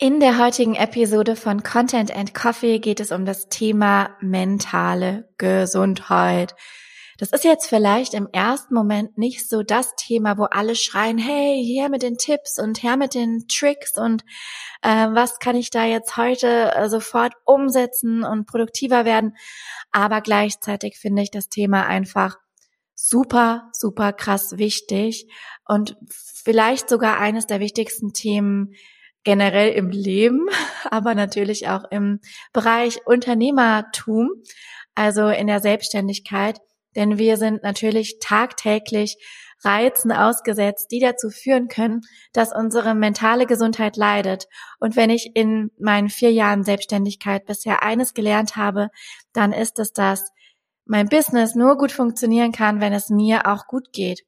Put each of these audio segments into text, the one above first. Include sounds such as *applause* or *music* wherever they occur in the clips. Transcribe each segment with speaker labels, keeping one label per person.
Speaker 1: In der heutigen Episode von Content and Coffee geht es um das Thema mentale Gesundheit. Das ist jetzt vielleicht im ersten Moment nicht so das Thema, wo alle schreien, hey, her mit den Tipps und her mit den Tricks und äh, was kann ich da jetzt heute äh, sofort umsetzen und produktiver werden. Aber gleichzeitig finde ich das Thema einfach super, super krass wichtig und vielleicht sogar eines der wichtigsten Themen, generell im Leben, *laughs* aber natürlich auch im Bereich Unternehmertum, also in der Selbstständigkeit. Denn wir sind natürlich tagtäglich Reizen ausgesetzt, die dazu führen können, dass unsere mentale Gesundheit leidet. Und wenn ich in meinen vier Jahren Selbstständigkeit bisher eines gelernt habe, dann ist es, dass mein Business nur gut funktionieren kann, wenn es mir auch gut geht.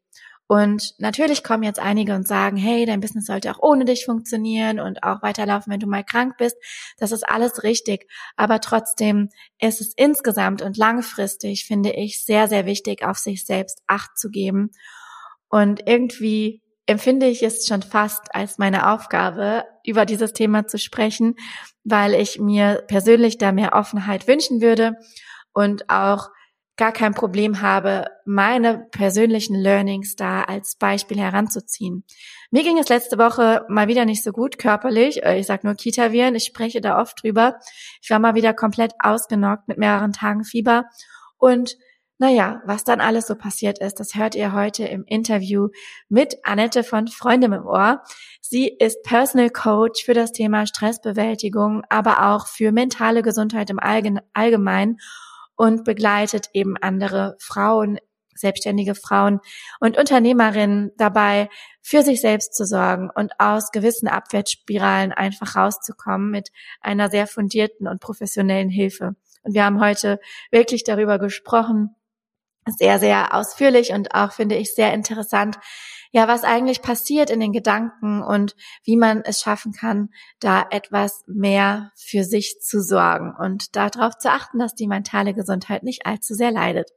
Speaker 1: Und natürlich kommen jetzt einige und sagen, hey, dein Business sollte auch ohne dich funktionieren und auch weiterlaufen, wenn du mal krank bist. Das ist alles richtig. Aber trotzdem ist es insgesamt und langfristig, finde ich, sehr, sehr wichtig, auf sich selbst Acht zu geben. Und irgendwie empfinde ich es schon fast als meine Aufgabe, über dieses Thema zu sprechen, weil ich mir persönlich da mehr Offenheit wünschen würde und auch gar kein Problem habe, meine persönlichen Learnings da als Beispiel heranzuziehen. Mir ging es letzte Woche mal wieder nicht so gut körperlich. Äh, ich sag nur Kita-Viren, ich spreche da oft drüber. Ich war mal wieder komplett ausgenockt mit mehreren Tagen Fieber. Und naja, was dann alles so passiert ist, das hört ihr heute im Interview mit Annette von Freunde im Ohr. Sie ist Personal Coach für das Thema Stressbewältigung, aber auch für mentale Gesundheit im Allgemeinen und begleitet eben andere Frauen, selbstständige Frauen und Unternehmerinnen dabei, für sich selbst zu sorgen und aus gewissen Abwärtsspiralen einfach rauszukommen mit einer sehr fundierten und professionellen Hilfe. Und wir haben heute wirklich darüber gesprochen, sehr, sehr ausführlich und auch, finde ich, sehr interessant, ja, was eigentlich passiert in den Gedanken und wie man es schaffen kann, da etwas mehr für sich zu sorgen und darauf zu achten, dass die mentale Gesundheit nicht allzu sehr leidet.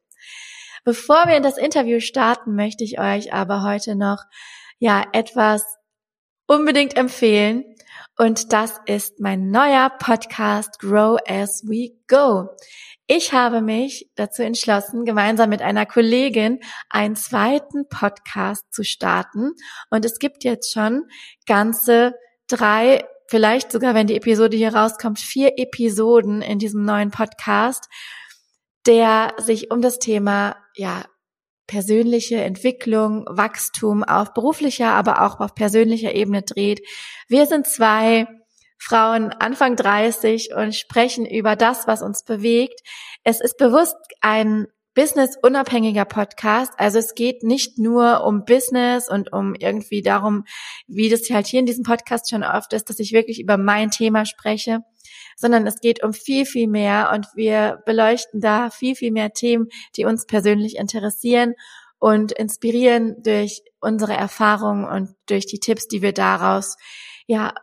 Speaker 1: Bevor wir in das Interview starten, möchte ich euch aber heute noch, ja, etwas unbedingt empfehlen. Und das ist mein neuer Podcast Grow as we go. Ich habe mich dazu entschlossen, gemeinsam mit einer Kollegin einen zweiten Podcast zu starten. Und es gibt jetzt schon ganze drei, vielleicht sogar, wenn die Episode hier rauskommt, vier Episoden in diesem neuen Podcast, der sich um das Thema, ja, persönliche Entwicklung, Wachstum auf beruflicher, aber auch auf persönlicher Ebene dreht. Wir sind zwei Frauen Anfang 30 und sprechen über das, was uns bewegt. Es ist bewusst ein businessunabhängiger Podcast. Also es geht nicht nur um Business und um irgendwie darum, wie das halt hier in diesem Podcast schon oft ist, dass ich wirklich über mein Thema spreche, sondern es geht um viel, viel mehr und wir beleuchten da viel, viel mehr Themen, die uns persönlich interessieren und inspirieren durch unsere Erfahrungen und durch die Tipps, die wir daraus ja,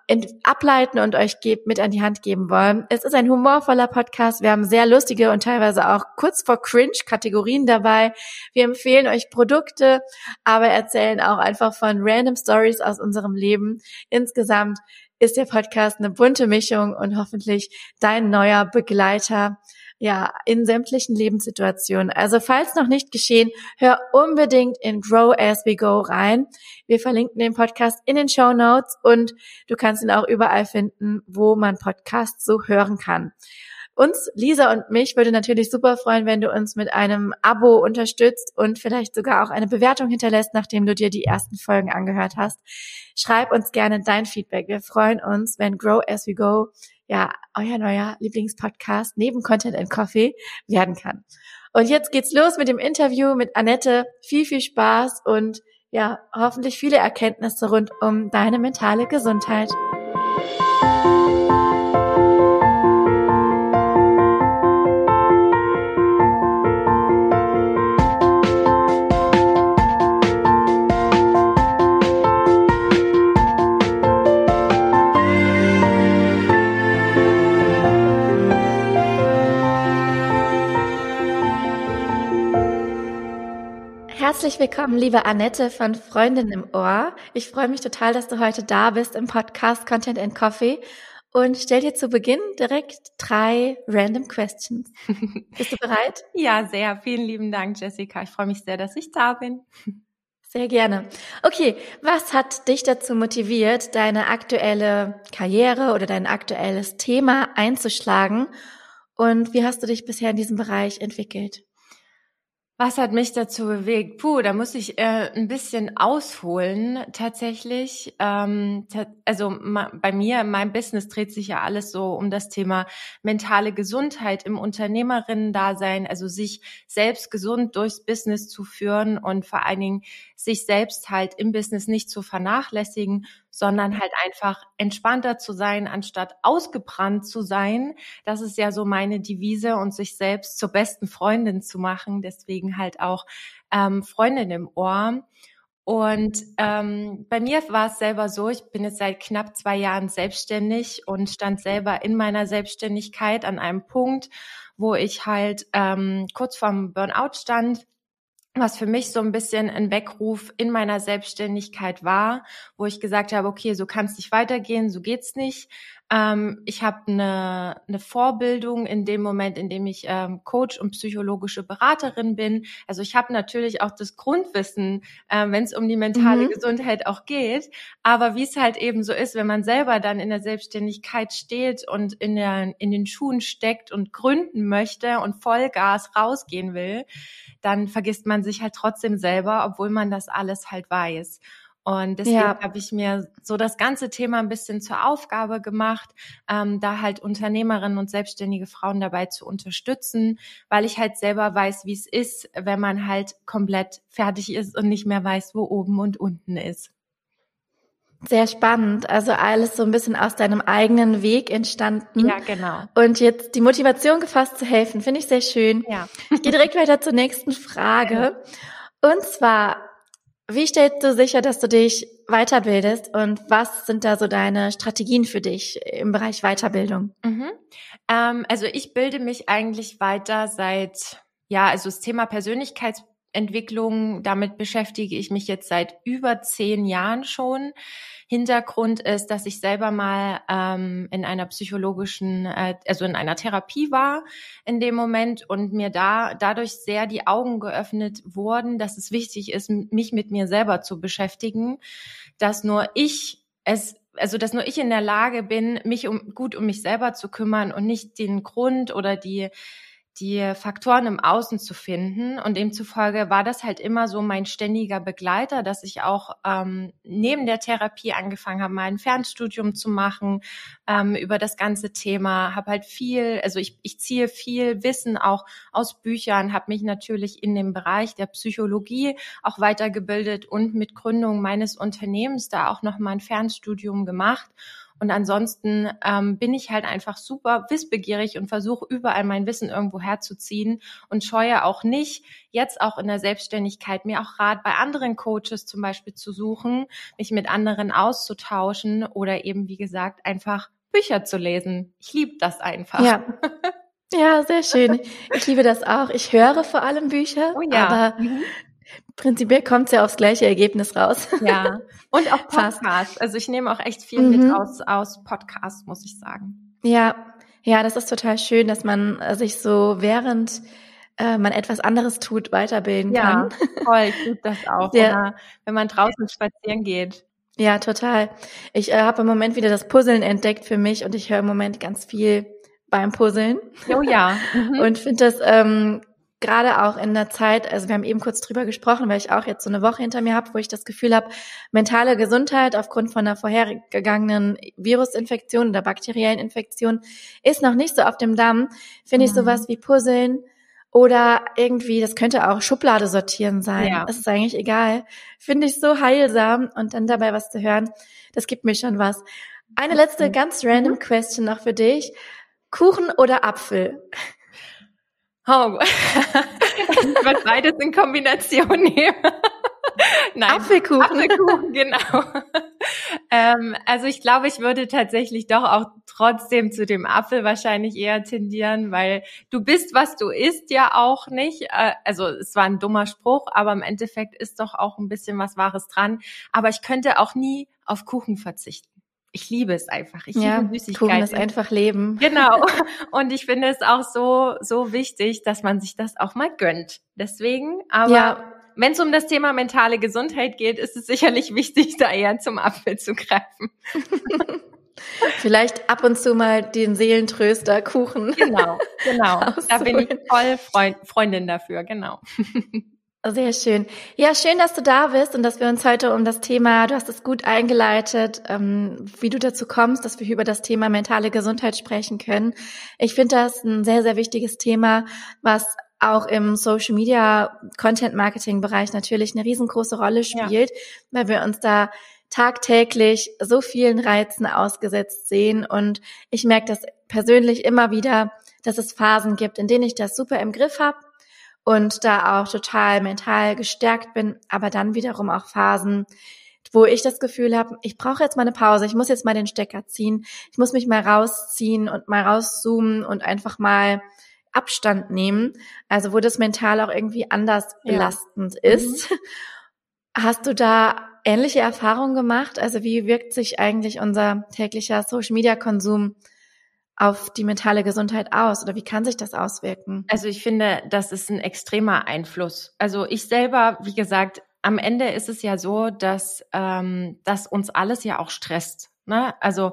Speaker 1: ableiten und euch mit an die Hand geben wollen. Es ist ein humorvoller Podcast. Wir haben sehr lustige und teilweise auch kurz vor Cringe Kategorien dabei. Wir empfehlen euch Produkte, aber erzählen auch einfach von random Stories aus unserem Leben. Insgesamt ist der Podcast eine bunte Mischung und hoffentlich dein neuer Begleiter ja, in sämtlichen Lebenssituationen. Also falls noch nicht geschehen, hör unbedingt in Grow As We Go rein. Wir verlinken den Podcast in den Show Notes und du kannst ihn auch überall finden, wo man Podcasts so hören kann. Uns, Lisa und mich, würde natürlich super freuen, wenn du uns mit einem Abo unterstützt und vielleicht sogar auch eine Bewertung hinterlässt, nachdem du dir die ersten Folgen angehört hast. Schreib uns gerne dein Feedback. Wir freuen uns, wenn Grow As We Go ja euer neuer Lieblingspodcast neben Content and Coffee werden kann. Und jetzt geht's los mit dem Interview mit Annette. Viel, viel Spaß und ja, hoffentlich viele Erkenntnisse rund um deine mentale Gesundheit. Herzlich willkommen, liebe Annette von Freundin im Ohr. Ich freue mich total, dass du heute da bist im Podcast Content and Coffee und stell dir zu Beginn direkt drei random questions. *laughs* Bist du bereit?
Speaker 2: ja, sehr. Vielen lieben Dank, Jessica. Ich freue mich sehr, dass ich da bin.
Speaker 1: Sehr gerne. Okay, was hat dich dazu motiviert, deine aktuelle Karriere oder dein aktuelles Thema einzuschlagen? Und wie hast du dich bisher in diesem Bereich entwickelt?
Speaker 2: Was hat mich dazu bewegt? Puh, da muss ich äh, ein bisschen ausholen tatsächlich. Ähm, also bei mir, in meinem Business dreht sich ja alles so um das Thema mentale Gesundheit im Unternehmerinnen-Dasein, also sich selbst gesund durchs Business zu führen und vor allen Dingen sich selbst halt im Business nicht zu vernachlässigen, sondern halt einfach entspannter zu sein, anstatt ausgebrannt zu sein. Das ist ja so meine Devise und sich selbst zur besten Freundin zu machen. Deswegen halt auch ähm, Freundin im Ohr. Und ähm, bei mir war es selber so, ich bin jetzt seit knapp zwei Jahren selbstständig und stand selber in meiner Selbstständigkeit an einem Punkt, wo ich halt ähm, kurz vorm Burnout stand was für mich so ein bisschen ein Weckruf in meiner Selbstständigkeit war, wo ich gesagt habe, okay, so kann es nicht weitergehen, so geht's nicht. Ähm, ich habe eine, eine Vorbildung in dem Moment, in dem ich ähm, Coach und psychologische Beraterin bin. Also ich habe natürlich auch das Grundwissen, äh, wenn es um die mentale mhm. Gesundheit auch geht. Aber wie es halt eben so ist, wenn man selber dann in der Selbstständigkeit steht und in, der, in den Schuhen steckt und gründen möchte und Vollgas rausgehen will, dann vergisst man sich halt trotzdem selber, obwohl man das alles halt weiß. Und deswegen ja. habe ich mir so das ganze Thema ein bisschen zur Aufgabe gemacht, ähm, da halt Unternehmerinnen und selbstständige Frauen dabei zu unterstützen, weil ich halt selber weiß, wie es ist, wenn man halt komplett fertig ist und nicht mehr weiß, wo oben und unten ist.
Speaker 1: Sehr spannend. Also alles so ein bisschen aus deinem eigenen Weg entstanden.
Speaker 2: Ja, genau.
Speaker 1: Und jetzt die Motivation gefasst zu helfen, finde ich sehr schön. Ja. Ich gehe direkt weiter zur nächsten Frage. *laughs* Und zwar, wie stellst du sicher, dass du dich weiterbildest und was sind da so deine Strategien für dich im Bereich Weiterbildung?
Speaker 2: Mhm. Ähm, also ich bilde mich eigentlich weiter seit, ja, also das Thema Persönlichkeits Entwicklung, damit beschäftige ich mich jetzt seit über zehn Jahren schon. Hintergrund ist, dass ich selber mal ähm, in einer psychologischen, äh, also in einer Therapie war in dem Moment und mir da dadurch sehr die Augen geöffnet wurden, dass es wichtig ist, mich mit mir selber zu beschäftigen, dass nur ich es also dass nur ich in der Lage bin, mich um gut um mich selber zu kümmern und nicht den Grund oder die die Faktoren im Außen zu finden. Und demzufolge war das halt immer so mein ständiger Begleiter, dass ich auch ähm, neben der Therapie angefangen habe, mal ein Fernstudium zu machen ähm, über das ganze Thema. Habe halt viel, also ich, ich ziehe viel Wissen auch aus Büchern, habe mich natürlich in dem Bereich der Psychologie auch weitergebildet und mit Gründung meines Unternehmens da auch nochmal ein Fernstudium gemacht. Und ansonsten ähm, bin ich halt einfach super wissbegierig und versuche überall mein Wissen irgendwo herzuziehen und scheue auch nicht, jetzt auch in der Selbstständigkeit mir auch Rat bei anderen Coaches zum Beispiel zu suchen, mich mit anderen auszutauschen oder eben, wie gesagt, einfach Bücher zu lesen. Ich liebe das einfach.
Speaker 1: Ja. *laughs* Ja, sehr schön. Ich liebe das auch. Ich höre vor allem Bücher, oh ja. aber mhm. Prinzipiell kommt es ja aufs gleiche Ergebnis raus.
Speaker 2: Ja. *laughs* Und auch Podcasts. Also ich nehme auch echt viel mhm. mit aus, aus Podcasts, muss ich sagen.
Speaker 1: Ja, ja, das ist total schön, dass man äh, sich so während äh, man etwas anderes tut, weiterbilden ja, kann.
Speaker 2: Ja, toll, ich tue das *laughs* auch. Ja. Oder wenn man draußen spazieren geht.
Speaker 1: Ja, total. Ich äh, habe im Moment wieder das Puzzeln entdeckt für mich und ich höre im Moment ganz viel beim Puzzeln.
Speaker 2: Oh ja. *laughs*
Speaker 1: Mhm. Und finde das ähm, gerade auch in der Zeit, also wir haben eben kurz drüber gesprochen, weil ich auch jetzt so eine Woche hinter mir habe, wo ich das Gefühl habe, mentale Gesundheit aufgrund von einer vorhergegangenen Virusinfektion oder bakteriellen Infektion ist noch nicht so auf dem Damm. Finde ich mhm. sowas wie Puzzeln oder irgendwie, das könnte auch Schublade sortieren sein. Ja. Das ist eigentlich egal. Finde ich so heilsam und dann dabei was zu hören, das gibt mir schon was. Eine letzte ganz random mhm. Question noch für dich. Kuchen oder Apfel?
Speaker 2: Oh, ich würde beides in Kombination nehmen.
Speaker 1: Nein, Apfelkuchen.
Speaker 2: Apfelkuchen, genau. ähm, also ich glaube, ich würde tatsächlich doch auch trotzdem zu dem Apfel wahrscheinlich eher tendieren, weil du bist, was du isst, ja auch nicht. Äh, also es war ein dummer Spruch, aber im Endeffekt ist doch auch ein bisschen was Wahres dran. Aber ich könnte auch nie auf Kuchen verzichten ich liebe es einfach. Ich
Speaker 1: ja,
Speaker 2: liebe
Speaker 1: Süßigkeiten. Kuchen ist einfach Leben.
Speaker 2: Genau. *laughs* Und ich finde es auch so, so wichtig, dass man sich das auch mal gönnt. Deswegen, aber ja. wenn es um das Thema mentale Gesundheit geht, ist es sicherlich *laughs* wichtig, da eher zum Apfel zu greifen. *laughs*
Speaker 1: Vielleicht ab und zu mal den Seelentröster Kuchen.
Speaker 2: Genau, genau. Da bin ich voll Freund, Freundin dafür, genau.
Speaker 1: Sehr schön. Ja, schön, dass du da bist und dass wir uns heute um das Thema, du hast es gut eingeleitet, ähm, wie du dazu kommst, dass wir über das Thema mentale Gesundheit sprechen können. Ich finde das ein sehr, sehr wichtiges Thema, was auch im Social Media Content Marketing Bereich natürlich eine riesengroße Rolle spielt, ja. weil wir uns da tagtäglich so vielen Reizen ausgesetzt sehen und ich merke das persönlich immer wieder, dass es Phasen gibt, in denen ich das super im Griff habe und da auch total mental gestärkt bin, aber dann wiederum auch Phasen, wo ich das Gefühl habe, ich brauche jetzt mal eine Pause, ich muss jetzt mal den Stecker ziehen, ich muss mich mal rausziehen und mal rauszoomen und einfach mal Abstand nehmen, also wo das mental auch irgendwie anders belastend ja. ist. Mhm. Hast du da ähnliche Erfahrungen gemacht? Also wie wirkt sich eigentlich unser täglicher Social Media Konsum auf die mentale Gesundheit aus oder wie kann sich das auswirken?
Speaker 2: Also ich finde, das ist ein extremer Einfluss. Also ich selber, wie gesagt, am Ende ist es ja so, dass, ähm, dass uns alles ja auch stresst. Ne? Also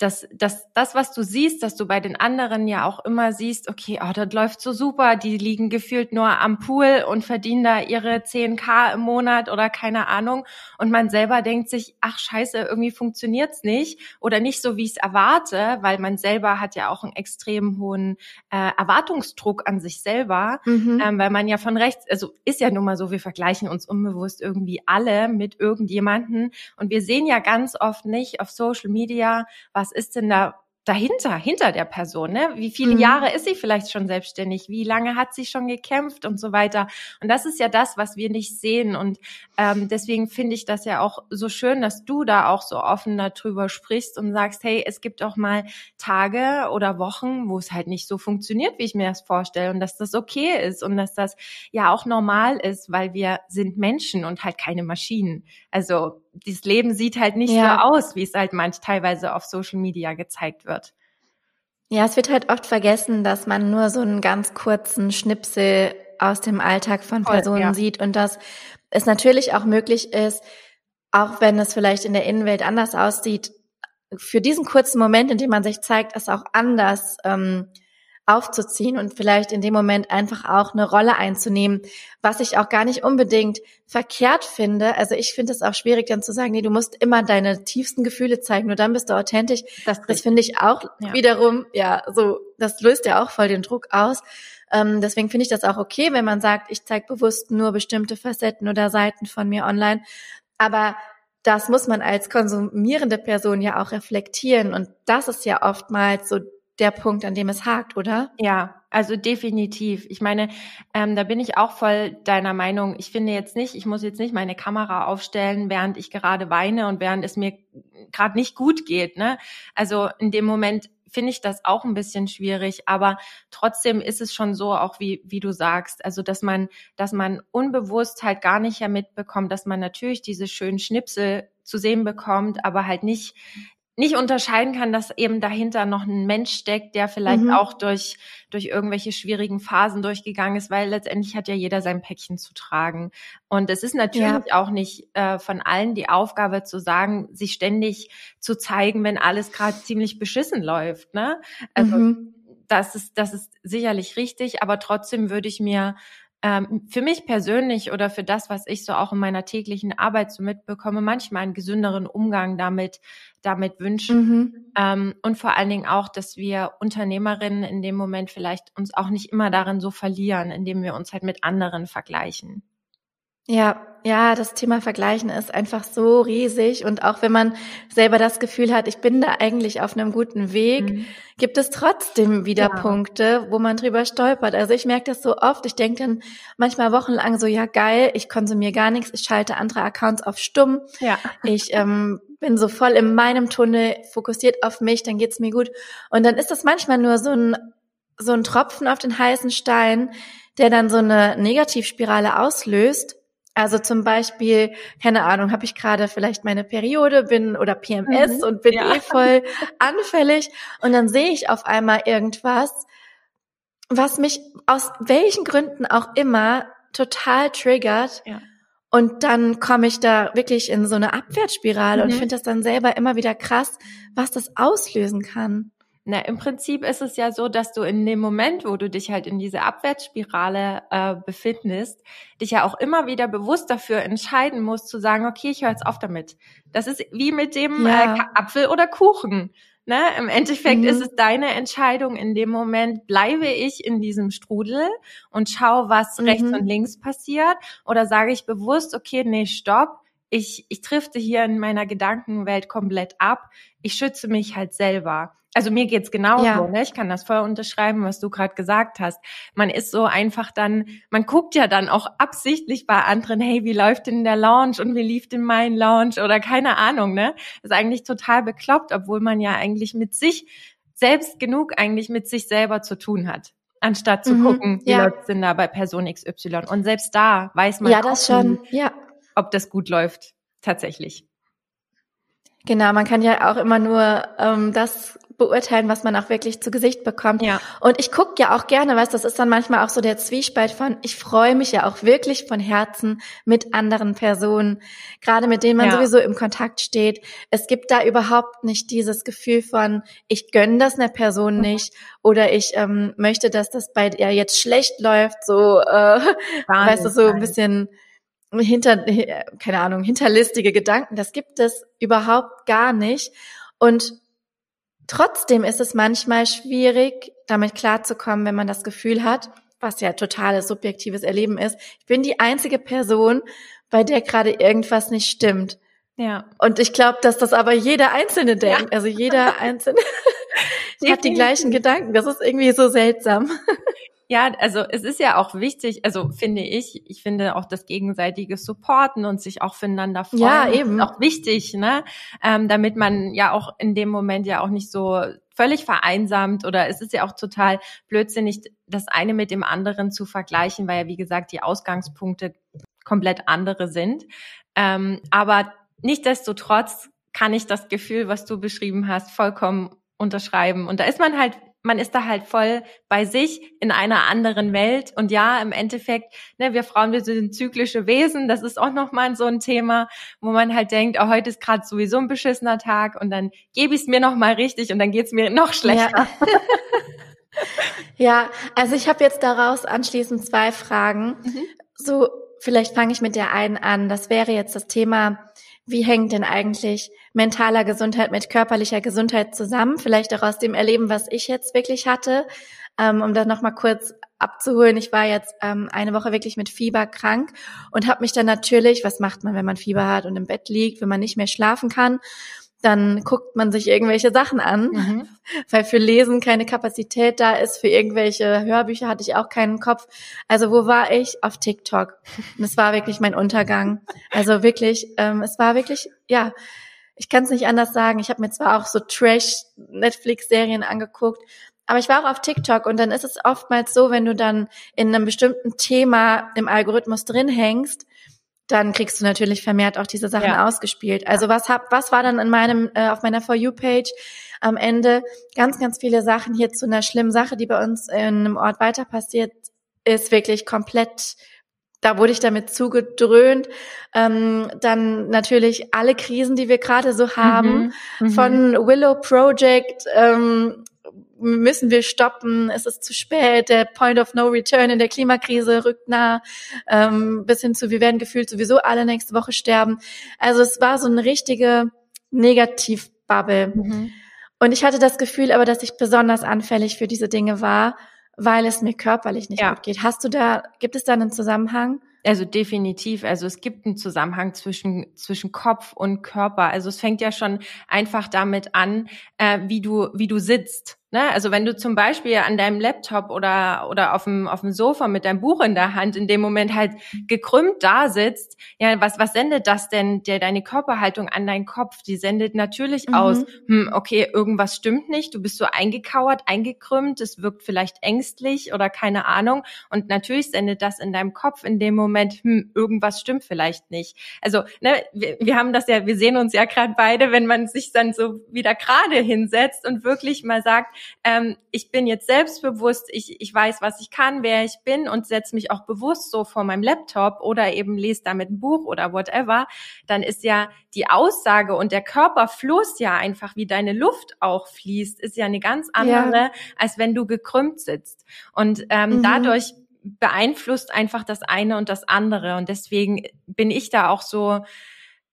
Speaker 2: dass, dass das, was du siehst, dass du bei den anderen ja auch immer siehst, okay, oh, das läuft so super, die liegen gefühlt nur am Pool und verdienen da ihre 10k im Monat oder keine Ahnung. Und man selber denkt sich, ach scheiße, irgendwie funktioniert's nicht oder nicht so, wie ich es erwarte, weil man selber hat ja auch einen extrem hohen äh, Erwartungsdruck an sich selber, mhm. ähm, weil man ja von rechts, also ist ja nun mal so, wir vergleichen uns unbewusst irgendwie alle mit irgendjemanden und wir sehen ja ganz oft nicht auf Social Media, was was ist denn da dahinter, hinter der Person, ne? Wie viele mhm. Jahre ist sie vielleicht schon selbstständig? Wie lange hat sie schon gekämpft und so weiter? Und das ist ja das, was wir nicht sehen. Und ähm, deswegen finde ich das ja auch so schön, dass du da auch so offen darüber sprichst und sagst, hey, es gibt auch mal Tage oder Wochen, wo es halt nicht so funktioniert, wie ich mir das vorstelle und dass das okay ist und dass das ja auch normal ist, weil wir sind Menschen und halt keine Maschinen. Also dieses Leben sieht halt nicht ja. so aus, wie es halt manch teilweise auf Social Media gezeigt wird.
Speaker 1: Ja, es wird halt oft vergessen, dass man nur so einen ganz kurzen Schnipsel aus dem Alltag von Personen ja. sieht und dass es natürlich auch möglich ist, auch wenn es vielleicht in der Innenwelt anders aussieht, für diesen kurzen Moment, in dem man sich zeigt, es auch anders ähm, aufzuziehen und vielleicht in dem Moment einfach auch eine Rolle einzunehmen, was ich auch gar nicht unbedingt verkehrt finde. Also ich finde es auch schwierig dann zu sagen, nee, du musst immer deine tiefsten Gefühle zeigen, nur dann bist du authentisch. Das, das finde ich auch ja. wiederum, ja, so, das löst ja auch voll den Druck aus. Ähm, deswegen finde ich das auch okay, wenn man sagt, ich zeige bewusst nur bestimmte Facetten oder Seiten von mir online. Aber das muss man als konsumierende Person ja auch reflektieren. Und das ist ja oftmals so der Punkt, an dem es hakt, oder?
Speaker 2: Ja, also definitiv. Ich meine, ähm, da bin ich auch voll deiner Meinung. Ich finde jetzt nicht, ich muss jetzt nicht meine Kamera aufstellen, während ich gerade weine und während es mir gerade nicht gut geht. Ne? Also in dem Moment finde ich das auch ein bisschen schwierig, aber trotzdem ist es schon so, auch wie, wie du sagst, also dass man, dass man unbewusst halt gar nicht ja mitbekommt, dass man natürlich diese schönen Schnipsel zu sehen bekommt, aber halt nicht nicht unterscheiden kann, dass eben dahinter noch ein Mensch steckt, der vielleicht mhm. auch durch, durch irgendwelche schwierigen Phasen durchgegangen ist, weil letztendlich hat ja jeder sein Päckchen zu tragen. Und es ist natürlich ja. auch nicht äh, von allen die Aufgabe zu sagen, sich ständig zu zeigen, wenn alles gerade ziemlich beschissen läuft. Ne? Also mhm. das ist, das ist sicherlich richtig, aber trotzdem würde ich mir ähm, für mich persönlich oder für das, was ich so auch in meiner täglichen Arbeit so mitbekomme, manchmal einen gesünderen Umgang damit, damit wünschen. Mhm. Ähm, und vor allen Dingen auch, dass wir Unternehmerinnen in dem Moment vielleicht uns auch nicht immer darin so verlieren, indem wir uns halt mit anderen vergleichen.
Speaker 1: Ja, ja, das Thema Vergleichen ist einfach so riesig und auch wenn man selber das Gefühl hat, ich bin da eigentlich auf einem guten Weg, mhm. gibt es trotzdem wieder ja. Punkte, wo man drüber stolpert. Also ich merke das so oft, ich denke dann manchmal wochenlang so, ja geil, ich konsumiere gar nichts, ich schalte andere Accounts auf stumm, ja. ich ähm, bin so voll in meinem Tunnel, fokussiert auf mich, dann geht's mir gut. Und dann ist das manchmal nur so ein, so ein Tropfen auf den heißen Stein, der dann so eine Negativspirale auslöst. Also zum Beispiel, keine Ahnung, habe ich gerade vielleicht meine Periode, bin oder PMS mhm, und bin ja. eh voll anfällig und dann sehe ich auf einmal irgendwas, was mich aus welchen Gründen auch immer total triggert. Ja. Und dann komme ich da wirklich in so eine Abwärtsspirale mhm. und finde das dann selber immer wieder krass, was das auslösen kann.
Speaker 2: Na, im Prinzip ist es ja so, dass du in dem Moment, wo du dich halt in diese Abwärtsspirale äh, befindest, dich ja auch immer wieder bewusst dafür entscheiden musst, zu sagen, okay, ich höre jetzt auf damit. Das ist wie mit dem ja. äh, Apfel oder Kuchen. Ne? Im Endeffekt mhm. ist es deine Entscheidung. In dem Moment bleibe ich in diesem Strudel und schaue, was mhm. rechts und links passiert. Oder sage ich bewusst, okay, nee, stopp. Ich, ich trifte hier in meiner Gedankenwelt komplett ab. Ich schütze mich halt selber also mir geht's genauso, ja. ne? Ich kann das voll unterschreiben, was du gerade gesagt hast. Man ist so einfach dann, man guckt ja dann auch absichtlich bei anderen, hey, wie läuft denn der Launch und wie lief denn mein Launch oder keine Ahnung, ne? Das ist eigentlich total bekloppt, obwohl man ja eigentlich mit sich selbst genug eigentlich mit sich selber zu tun hat anstatt zu mhm, gucken, wie ja. läuft's denn da bei Person XY. Und selbst da weiß man
Speaker 1: ja, das schon.
Speaker 2: ja. Ob das gut läuft, tatsächlich.
Speaker 1: Genau, man kann ja auch immer nur ähm, das beurteilen, was man auch wirklich zu Gesicht bekommt. Ja. Und ich gucke ja auch gerne, was das ist dann manchmal auch so der Zwiespalt von, ich freue mich ja auch wirklich von Herzen mit anderen Personen, gerade mit denen man ja. sowieso im Kontakt steht. Es gibt da überhaupt nicht dieses Gefühl von, ich gönne das einer Person mhm. nicht oder ich ähm, möchte, dass das bei ihr jetzt schlecht läuft, so, äh, *laughs* weißt du, so ein bisschen hinter, keine Ahnung, hinterlistige Gedanken. Das gibt es überhaupt gar nicht. Und Trotzdem ist es manchmal schwierig, damit klarzukommen, wenn man das Gefühl hat, was ja totales subjektives Erleben ist, ich bin die einzige Person, bei der gerade irgendwas nicht stimmt. Ja. Und ich glaube, dass das aber jeder Einzelne denkt. Ja. Also jeder *laughs* Einzelne *laughs* hat die gleichen Gedanken. Das ist irgendwie so seltsam. *laughs*
Speaker 2: Ja, also es ist ja auch wichtig, also finde ich, ich finde auch das gegenseitige Supporten und sich auch füreinander freuen ja, eben. auch wichtig, ne? Ähm, damit man ja auch in dem Moment ja auch nicht so völlig vereinsamt oder es ist ja auch total blödsinnig, das eine mit dem anderen zu vergleichen, weil ja, wie gesagt, die Ausgangspunkte komplett andere sind. Ähm, aber nichtdestotrotz kann ich das Gefühl, was du beschrieben hast, vollkommen unterschreiben. Und da ist man halt man ist da halt voll bei sich in einer anderen Welt. Und ja, im Endeffekt, ne, wir Frauen, wir sind zyklische Wesen. Das ist auch nochmal so ein Thema, wo man halt denkt, oh, heute ist gerade sowieso ein beschissener Tag und dann gebe ich es mir nochmal richtig und dann geht's mir noch schlechter.
Speaker 1: Ja, *laughs* ja also ich habe jetzt daraus anschließend zwei Fragen. Mhm. So, vielleicht fange ich mit der einen an. Das wäre jetzt das Thema, wie hängt denn eigentlich mentaler Gesundheit mit körperlicher Gesundheit zusammen? Vielleicht auch aus dem Erleben, was ich jetzt wirklich hatte. Ähm, um das nochmal kurz abzuholen. Ich war jetzt ähm, eine Woche wirklich mit Fieber krank und habe mich dann natürlich, was macht man, wenn man Fieber hat und im Bett liegt, wenn man nicht mehr schlafen kann? Dann guckt man sich irgendwelche Sachen an, mhm. *laughs* weil für Lesen keine Kapazität da ist, für irgendwelche Hörbücher hatte ich auch keinen Kopf. Also wo war ich? Auf TikTok. Und es war wirklich mein Untergang. Also wirklich, ähm, es war wirklich, ja, ich kann es nicht anders sagen. Ich habe mir zwar auch so Trash-Netflix-Serien angeguckt, aber ich war auch auf TikTok und dann ist es oftmals so, wenn du dann in einem bestimmten Thema im Algorithmus drin hängst, dann kriegst du natürlich vermehrt auch diese Sachen ja. ausgespielt. Also was hab, was war dann in meinem äh, auf meiner For You Page am Ende ganz ganz viele Sachen hier zu einer schlimmen Sache, die bei uns in einem Ort weiter passiert ist, wirklich komplett da wurde ich damit zugedröhnt. Ähm, dann natürlich alle Krisen, die wir gerade so haben, mhm, mhm. von Willow Project ähm, müssen wir stoppen, es ist zu spät, der Point of No Return in der Klimakrise rückt nah, ähm, bis hin zu, wir werden gefühlt sowieso alle nächste Woche sterben. Also es war so eine richtige Negativbubble. Mhm. Und ich hatte das Gefühl aber, dass ich besonders anfällig für diese Dinge war, weil es mir körperlich nicht ja. gut geht. Hast du da, gibt es da einen Zusammenhang?
Speaker 2: Also definitiv. Also es gibt einen Zusammenhang zwischen, zwischen Kopf und Körper. Also es fängt ja schon einfach damit an, äh, wie du, wie du sitzt. Ne? Also wenn du zum Beispiel an deinem Laptop oder, oder auf dem, auf dem Sofa mit deinem Buch in der Hand in dem Moment halt gekrümmt da sitzt, ja, was, was sendet das denn, der, deine Körperhaltung an deinen Kopf? Die sendet natürlich mhm. aus, hm, okay, irgendwas stimmt nicht, du bist so eingekauert, eingekrümmt, es wirkt vielleicht ängstlich oder keine Ahnung. Und natürlich sendet das in deinem Kopf in dem Moment, hm, irgendwas stimmt vielleicht nicht. Also, ne, wir, wir haben das ja, wir sehen uns ja gerade beide, wenn man sich dann so wieder gerade hinsetzt und wirklich mal sagt, ähm, ich bin jetzt selbstbewusst, ich, ich weiß, was ich kann, wer ich bin und setze mich auch bewusst so vor meinem Laptop oder eben lese damit ein Buch oder whatever, dann ist ja die Aussage und der Körperfluss ja einfach, wie deine Luft auch fließt, ist ja eine ganz andere, ja. als wenn du gekrümmt sitzt. Und ähm, mhm. dadurch beeinflusst einfach das eine und das andere. Und deswegen bin ich da auch so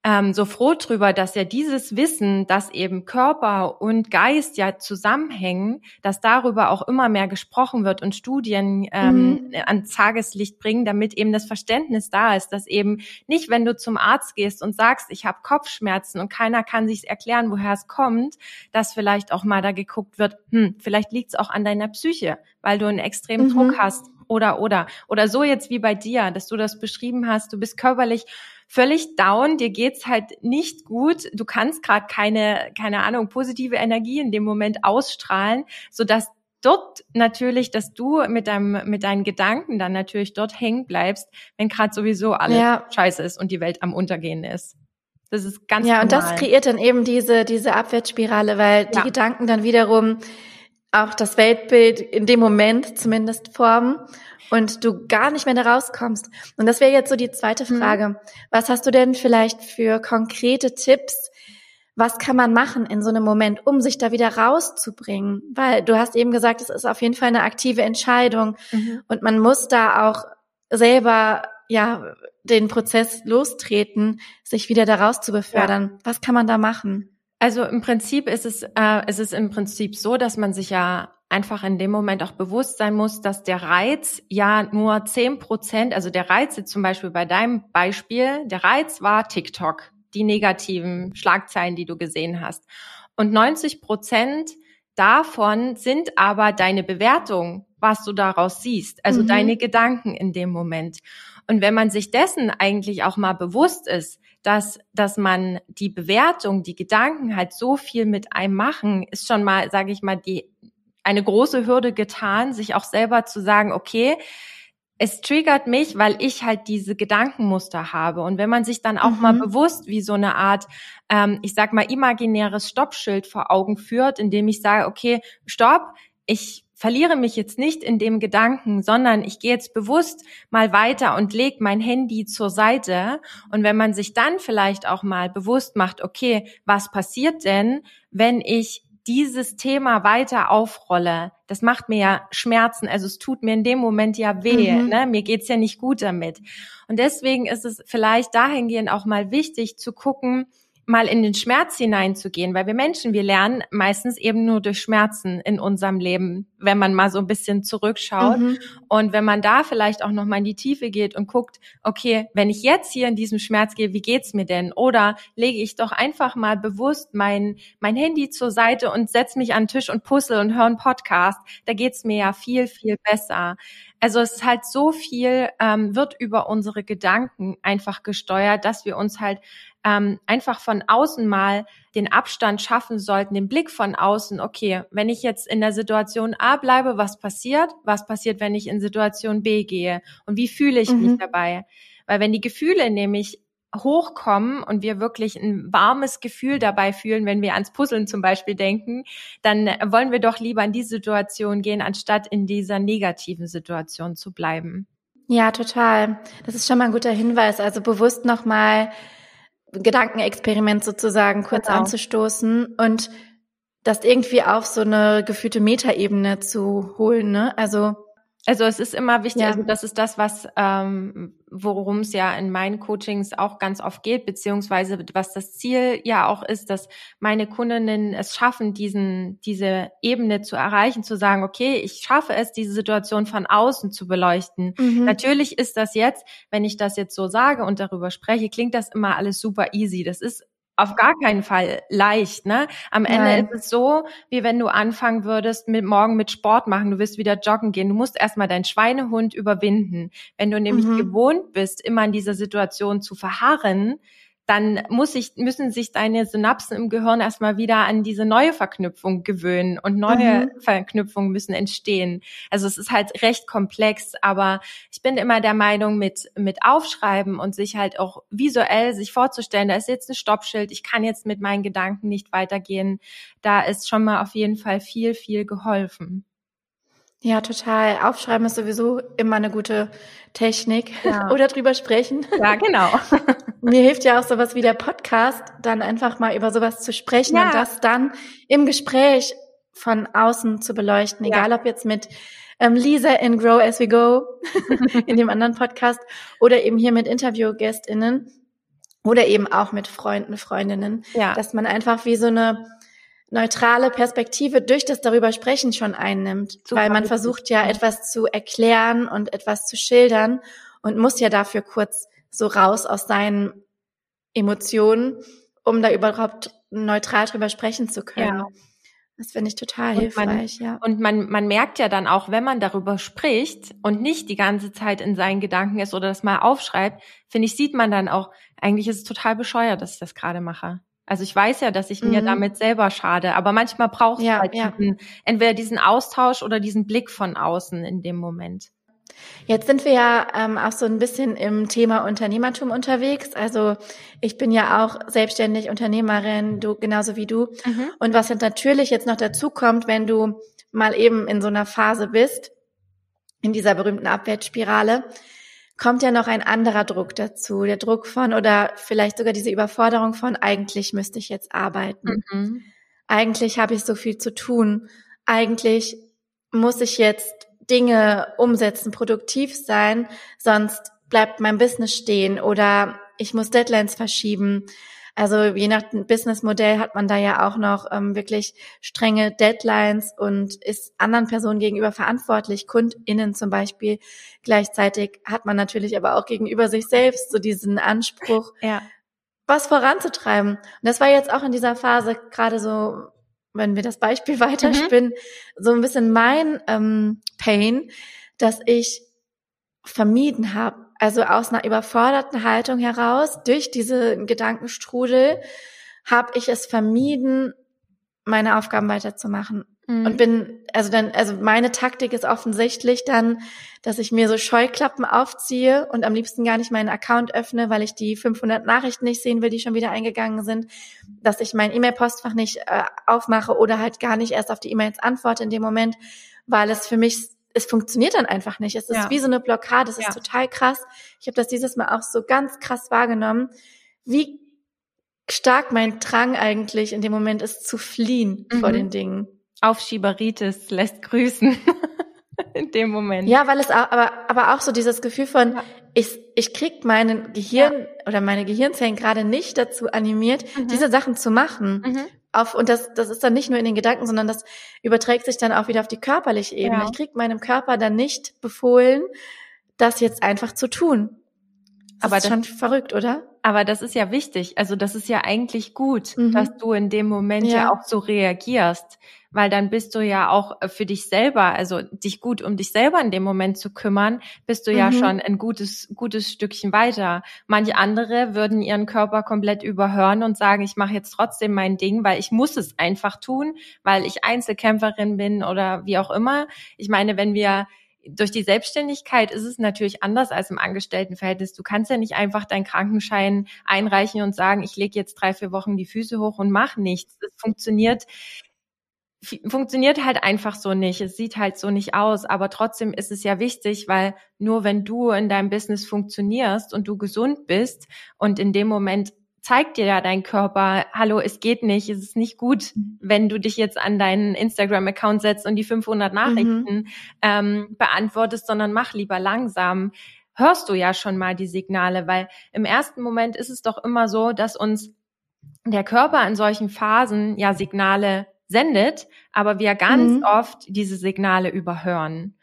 Speaker 2: ähm, so froh drüber, dass ja dieses Wissen, dass eben Körper und Geist ja zusammenhängen, dass darüber auch immer mehr gesprochen wird und Studien ähm, mhm. ans Tageslicht bringen, damit eben das Verständnis da ist, dass eben nicht, wenn du zum Arzt gehst und sagst, ich habe Kopfschmerzen und keiner kann sich erklären, woher es kommt, dass vielleicht auch mal da geguckt wird, hm, vielleicht liegt es auch an deiner Psyche, weil du einen extremen mhm. Druck hast oder oder oder so jetzt wie bei dir, dass du das beschrieben hast, du bist körperlich völlig down, dir geht's halt nicht gut, du kannst gerade keine, keine Ahnung, positive Energie in dem Moment ausstrahlen, so dass dort natürlich, dass du mit deinem, mit deinen Gedanken dann natürlich dort hängen bleibst, wenn gerade sowieso alles ja. scheiße ist und die Welt am Untergehen ist. Das ist ganz
Speaker 1: Ja, normal. und das kreiert dann eben diese, diese Abwärtsspirale, weil ja. die Gedanken dann wiederum auch das Weltbild in dem Moment zumindest formen und du gar nicht mehr da rauskommst. Und das wäre jetzt so die zweite mhm. Frage. Mhm. Was hast du denn vielleicht für konkrete Tipps? Was kann man machen in so einem Moment, um sich da wieder rauszubringen? Weil du hast eben gesagt, es ist auf jeden Fall eine aktive Entscheidung mhm. und man muss da auch selber ja den Prozess lostreten, sich wieder da raus zu befördern. Ja. Was kann man da machen?
Speaker 2: Also im Prinzip ist es, äh, ist es im Prinzip so, dass man sich ja einfach in dem Moment auch bewusst sein muss, dass der Reiz ja nur zehn Prozent, also der Reiz jetzt zum Beispiel bei deinem Beispiel, der Reiz war TikTok, die negativen Schlagzeilen, die du gesehen hast. Und 90 Prozent davon sind aber deine Bewertung, was du daraus siehst, also mhm. deine Gedanken in dem Moment. Und wenn man sich dessen eigentlich auch mal bewusst ist, dass, dass man die Bewertung, die Gedanken halt so viel mit einem machen, ist schon mal, sage ich mal, die eine große Hürde getan, sich auch selber zu sagen, okay, es triggert mich, weil ich halt diese Gedankenmuster habe. Und wenn man sich dann auch mhm. mal bewusst wie so eine Art, ähm, ich sag mal, imaginäres Stoppschild vor Augen führt, indem ich sage, okay, stopp, ich verliere mich jetzt nicht in dem Gedanken, sondern ich gehe jetzt bewusst mal weiter und lege mein Handy zur Seite. Und wenn man sich dann vielleicht auch mal bewusst macht, okay, was passiert denn, wenn ich dieses Thema weiter aufrolle, das macht mir ja Schmerzen. Also es tut mir in dem Moment ja weh. Mhm. Ne? Mir geht's ja nicht gut damit. Und deswegen ist es vielleicht dahingehend auch mal wichtig zu gucken, mal in den Schmerz hineinzugehen, weil wir Menschen, wir lernen meistens eben nur durch Schmerzen in unserem Leben, wenn man mal so ein bisschen zurückschaut. Mhm. Und wenn man da vielleicht auch noch mal in die Tiefe geht und guckt, okay, wenn ich jetzt hier in diesem Schmerz gehe, wie geht's mir denn? Oder lege ich doch einfach mal bewusst mein, mein Handy zur Seite und setz mich an den Tisch und puzzle und höre einen Podcast. Da geht's mir ja viel, viel besser. Also es ist halt so viel, ähm, wird über unsere Gedanken einfach gesteuert, dass wir uns halt ähm, einfach von außen mal den Abstand schaffen sollten, den Blick von außen, okay, wenn ich jetzt in der Situation A bleibe, was passiert? Was passiert, wenn ich in Situation B gehe? Und wie fühle ich mhm. mich dabei? Weil wenn die Gefühle nämlich hochkommen und wir wirklich ein warmes Gefühl dabei fühlen, wenn wir ans Puzzeln zum Beispiel denken, dann wollen wir doch lieber in die Situation gehen, anstatt in dieser negativen Situation zu bleiben.
Speaker 1: Ja, total. Das ist schon mal ein guter Hinweis. Also bewusst nochmal Gedankenexperiment sozusagen kurz genau. anzustoßen und das irgendwie auf so eine gefühlte Metaebene zu holen. Ne? Also
Speaker 2: also es ist immer wichtig, ja. also das ist das, was ähm, worum es ja in meinen Coachings auch ganz oft geht, beziehungsweise was das Ziel ja auch ist, dass meine Kundinnen es schaffen, diesen diese Ebene zu erreichen, zu sagen, okay, ich schaffe es, diese Situation von außen zu beleuchten. Mhm. Natürlich ist das jetzt, wenn ich das jetzt so sage und darüber spreche, klingt das immer alles super easy. Das ist auf gar keinen Fall leicht, ne? Am Ende Nein. ist es so, wie wenn du anfangen würdest mit morgen mit Sport machen, du wirst wieder joggen gehen. Du musst erstmal deinen Schweinehund überwinden. Wenn du nämlich mhm. gewohnt bist, immer in dieser Situation zu verharren, dann muss ich, müssen sich deine Synapsen im Gehirn erstmal wieder an diese neue Verknüpfung gewöhnen und neue mhm. Verknüpfungen müssen entstehen. Also es ist halt recht komplex, aber ich bin immer der Meinung, mit, mit Aufschreiben und sich halt auch visuell sich vorzustellen, da ist jetzt ein Stoppschild, ich kann jetzt mit meinen Gedanken nicht weitergehen, da ist schon mal auf jeden Fall viel, viel geholfen.
Speaker 1: Ja, total. Aufschreiben ist sowieso immer eine gute Technik. Ja. *laughs* Oder drüber sprechen.
Speaker 2: Ja, genau. *laughs*
Speaker 1: Mir hilft ja auch sowas wie der Podcast, dann einfach mal über sowas zu sprechen ja. und das dann im Gespräch von außen zu beleuchten. Egal ob jetzt mit ähm, Lisa in Grow As We Go *laughs* in dem anderen Podcast oder eben hier mit Interviewgästinnen oder eben auch mit Freunden, Freundinnen, ja. dass man einfach wie so eine neutrale Perspektive durch das darüber sprechen schon einnimmt, Super. weil man versucht ja etwas zu erklären und etwas zu schildern und muss ja dafür kurz so raus aus seinen Emotionen, um da überhaupt neutral drüber sprechen zu können. Ja. Das finde ich total und hilfreich,
Speaker 2: man,
Speaker 1: ja.
Speaker 2: Und man, man merkt ja dann auch, wenn man darüber spricht und nicht die ganze Zeit in seinen Gedanken ist oder das mal aufschreibt, finde ich, sieht man dann auch, eigentlich ist es total bescheuert, dass ich das gerade mache. Also ich weiß ja, dass ich mhm. mir damit selber schade, aber manchmal braucht ja, halt ja. Diesen, entweder diesen Austausch oder diesen Blick von außen in dem Moment.
Speaker 1: Jetzt sind wir ja ähm, auch so ein bisschen im Thema Unternehmertum unterwegs. Also ich bin ja auch selbstständig Unternehmerin, du genauso wie du. Mhm. Und was jetzt natürlich jetzt noch dazu kommt, wenn du mal eben in so einer Phase bist, in dieser berühmten Abwärtsspirale, kommt ja noch ein anderer Druck dazu. Der Druck von oder vielleicht sogar diese Überforderung von, eigentlich müsste ich jetzt arbeiten. Mhm. Eigentlich habe ich so viel zu tun. Eigentlich muss ich jetzt Dinge umsetzen, produktiv sein, sonst bleibt mein Business stehen oder ich muss Deadlines verschieben. Also je nach Businessmodell hat man da ja auch noch ähm, wirklich strenge Deadlines und ist anderen Personen gegenüber verantwortlich, KundInnen zum Beispiel. Gleichzeitig hat man natürlich aber auch gegenüber sich selbst so diesen Anspruch, ja. was voranzutreiben. Und das war jetzt auch in dieser Phase gerade so, wenn wir das Beispiel *laughs* weiterspinnen, mhm. so ein bisschen mein ähm, Pain, dass ich vermieden habe, also aus einer überforderten Haltung heraus, durch diese Gedankenstrudel, habe ich es vermieden, meine Aufgaben weiterzumachen. Mhm. Und bin, also dann, also meine Taktik ist offensichtlich dann, dass ich mir so Scheuklappen aufziehe und am liebsten gar nicht meinen Account öffne, weil ich die 500 Nachrichten nicht sehen will, die schon wieder eingegangen sind, dass ich mein E-Mail-Postfach nicht äh, aufmache oder halt gar nicht erst auf die E-Mails antworte in dem Moment, weil es für mich es funktioniert dann einfach nicht. Es ist ja. wie so eine Blockade. Es ist ja. total krass. Ich habe das dieses Mal auch so ganz krass wahrgenommen, wie stark mein Drang eigentlich in dem Moment ist zu fliehen mhm. vor den Dingen.
Speaker 2: Aufschieberitis lässt grüßen. *laughs* in dem Moment.
Speaker 1: Ja, weil es auch, aber, aber auch so dieses Gefühl von, ja. ich, ich krieg meinen Gehirn ja. oder meine Gehirnzellen gerade nicht dazu animiert, mhm. diese Sachen zu machen. Mhm auf, und das, das ist dann nicht nur in den Gedanken, sondern das überträgt sich dann auch wieder auf die körperliche Ebene. Ja. Ich krieg meinem Körper dann nicht befohlen, das jetzt einfach zu tun. Das aber ist das, schon verrückt, oder?
Speaker 2: Aber das ist ja wichtig. Also das ist ja eigentlich gut, mhm. dass du in dem Moment ja. ja auch so reagierst weil dann bist du ja auch äh, für dich selber, also dich gut um dich selber in dem Moment zu kümmern, bist du mhm. ja schon ein gutes, gutes Stückchen weiter. Manche andere würden ihren Körper komplett überhören und sagen, ich mache jetzt trotzdem mein Ding, weil ich muss es einfach tun, weil ich Einzelkämpferin bin oder wie auch immer. Ich meine, wenn wir durch die Selbstständigkeit ist es natürlich anders als im Angestelltenverhältnis. Du kannst ja nicht einfach deinen Krankenschein einreichen und sagen, ich lege jetzt drei, vier Wochen die Füße hoch und mach nichts. Das funktioniert funktioniert halt einfach so nicht. Es sieht halt so nicht aus. Aber trotzdem ist es ja wichtig, weil nur wenn du in deinem Business funktionierst und du gesund bist und in dem Moment zeigt dir ja dein Körper, hallo, es geht nicht, es ist nicht gut, mhm. wenn du dich jetzt an deinen Instagram-Account setzt und die 500 Nachrichten mhm. ähm, beantwortest, sondern mach lieber langsam. Hörst du ja schon mal die Signale, weil im ersten Moment ist es doch immer so, dass uns der Körper in solchen Phasen ja Signale sendet, aber wir ganz mhm. oft diese Signale überhören.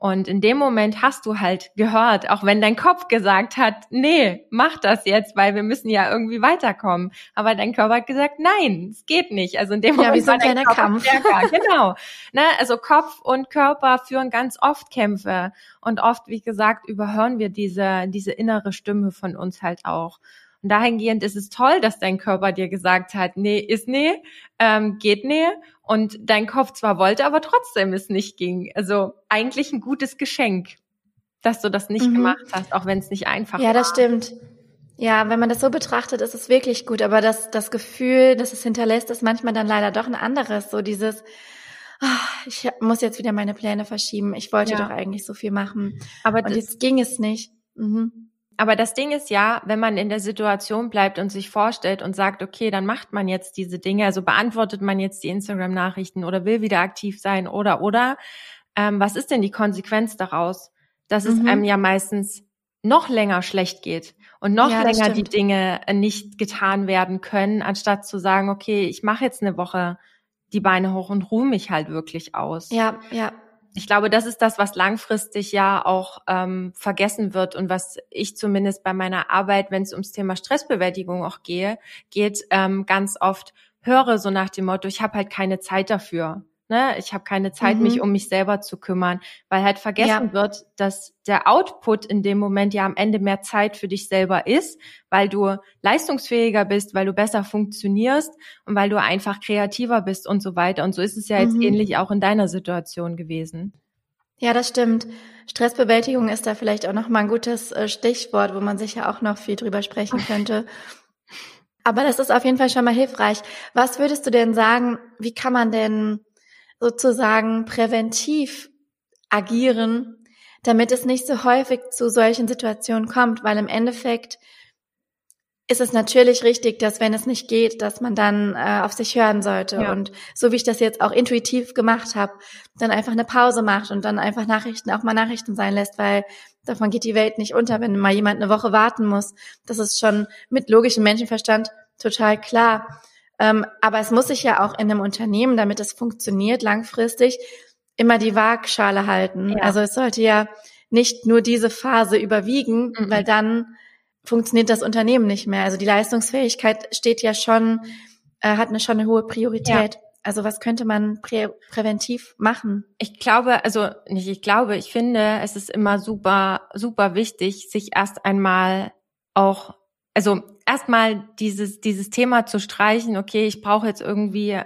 Speaker 2: Und in dem Moment hast du halt gehört, auch wenn dein Kopf gesagt hat, nee, mach das jetzt, weil wir müssen ja irgendwie weiterkommen. Aber dein Körper hat gesagt, nein, es geht nicht. Also in dem
Speaker 1: ja, Moment wie so ein kleiner Kampf.
Speaker 2: Stärker. *laughs* genau. Ne? Also Kopf und Körper führen ganz oft Kämpfe. Und oft, wie gesagt, überhören wir diese, diese innere Stimme von uns halt auch. Und dahingehend ist es toll, dass dein Körper dir gesagt hat, nee, ist nee, ähm, geht nee. Und dein Kopf zwar wollte, aber trotzdem es nicht ging. Also eigentlich ein gutes Geschenk, dass du das nicht mhm. gemacht hast, auch wenn es nicht einfach
Speaker 1: ja, war. Ja, das stimmt. Ja, wenn man das so betrachtet, ist es wirklich gut. Aber das, das Gefühl, das es hinterlässt, ist manchmal dann leider doch ein anderes. So dieses, oh, ich muss jetzt wieder meine Pläne verschieben. Ich wollte ja. doch eigentlich so viel machen. Aber Und jetzt ging es nicht. Mhm.
Speaker 2: Aber das Ding ist ja, wenn man in der Situation bleibt und sich vorstellt und sagt, okay, dann macht man jetzt diese Dinge, also beantwortet man jetzt die Instagram-Nachrichten oder will wieder aktiv sein oder oder, ähm, was ist denn die Konsequenz daraus? Dass mhm. es einem ja meistens noch länger schlecht geht und noch ja, länger die Dinge nicht getan werden können, anstatt zu sagen, okay, ich mache jetzt eine Woche die Beine hoch und ruhe mich halt wirklich aus.
Speaker 1: Ja, ja
Speaker 2: ich glaube, das ist das, was langfristig ja auch ähm, vergessen wird und was ich zumindest bei meiner Arbeit, wenn es ums Thema Stressbewältigung auch gehe, geht, ähm, ganz oft höre so nach dem Motto, ich habe halt keine Zeit dafür. Ne? Ich habe keine Zeit, mhm. mich um mich selber zu kümmern, weil halt vergessen ja. wird, dass der Output in dem Moment ja am Ende mehr Zeit für dich selber ist, weil du leistungsfähiger bist, weil du besser funktionierst und weil du einfach kreativer bist und so weiter. Und so ist es ja jetzt mhm. ähnlich auch in deiner Situation gewesen.
Speaker 1: Ja, das stimmt. Stressbewältigung ist da vielleicht auch noch mal ein gutes äh, Stichwort, wo man sich ja auch noch viel drüber sprechen könnte. Aber das ist auf jeden Fall schon mal hilfreich. Was würdest du denn sagen, wie kann man denn sozusagen präventiv agieren, damit es nicht so häufig zu solchen Situationen kommt, weil im Endeffekt ist es natürlich richtig, dass wenn es nicht geht, dass man dann äh, auf sich hören sollte. Ja. Und so wie ich das jetzt auch intuitiv gemacht habe, dann einfach eine Pause macht und dann einfach Nachrichten auch mal Nachrichten sein lässt, weil davon geht die Welt nicht unter, wenn mal jemand eine Woche warten muss. Das ist schon mit logischem Menschenverstand total klar. Ähm, aber es muss sich ja auch in einem Unternehmen, damit es funktioniert langfristig, immer die Waagschale halten. Ja. Also es sollte ja nicht nur diese Phase überwiegen, mhm. weil dann funktioniert das Unternehmen nicht mehr. Also die Leistungsfähigkeit steht ja schon, äh, hat eine schon eine hohe Priorität. Ja. Also was könnte man prä präventiv machen?
Speaker 2: Ich glaube, also nicht, ich glaube, ich finde, es ist immer super, super wichtig, sich erst einmal auch also erstmal dieses, dieses Thema zu streichen, okay, ich brauche jetzt irgendwie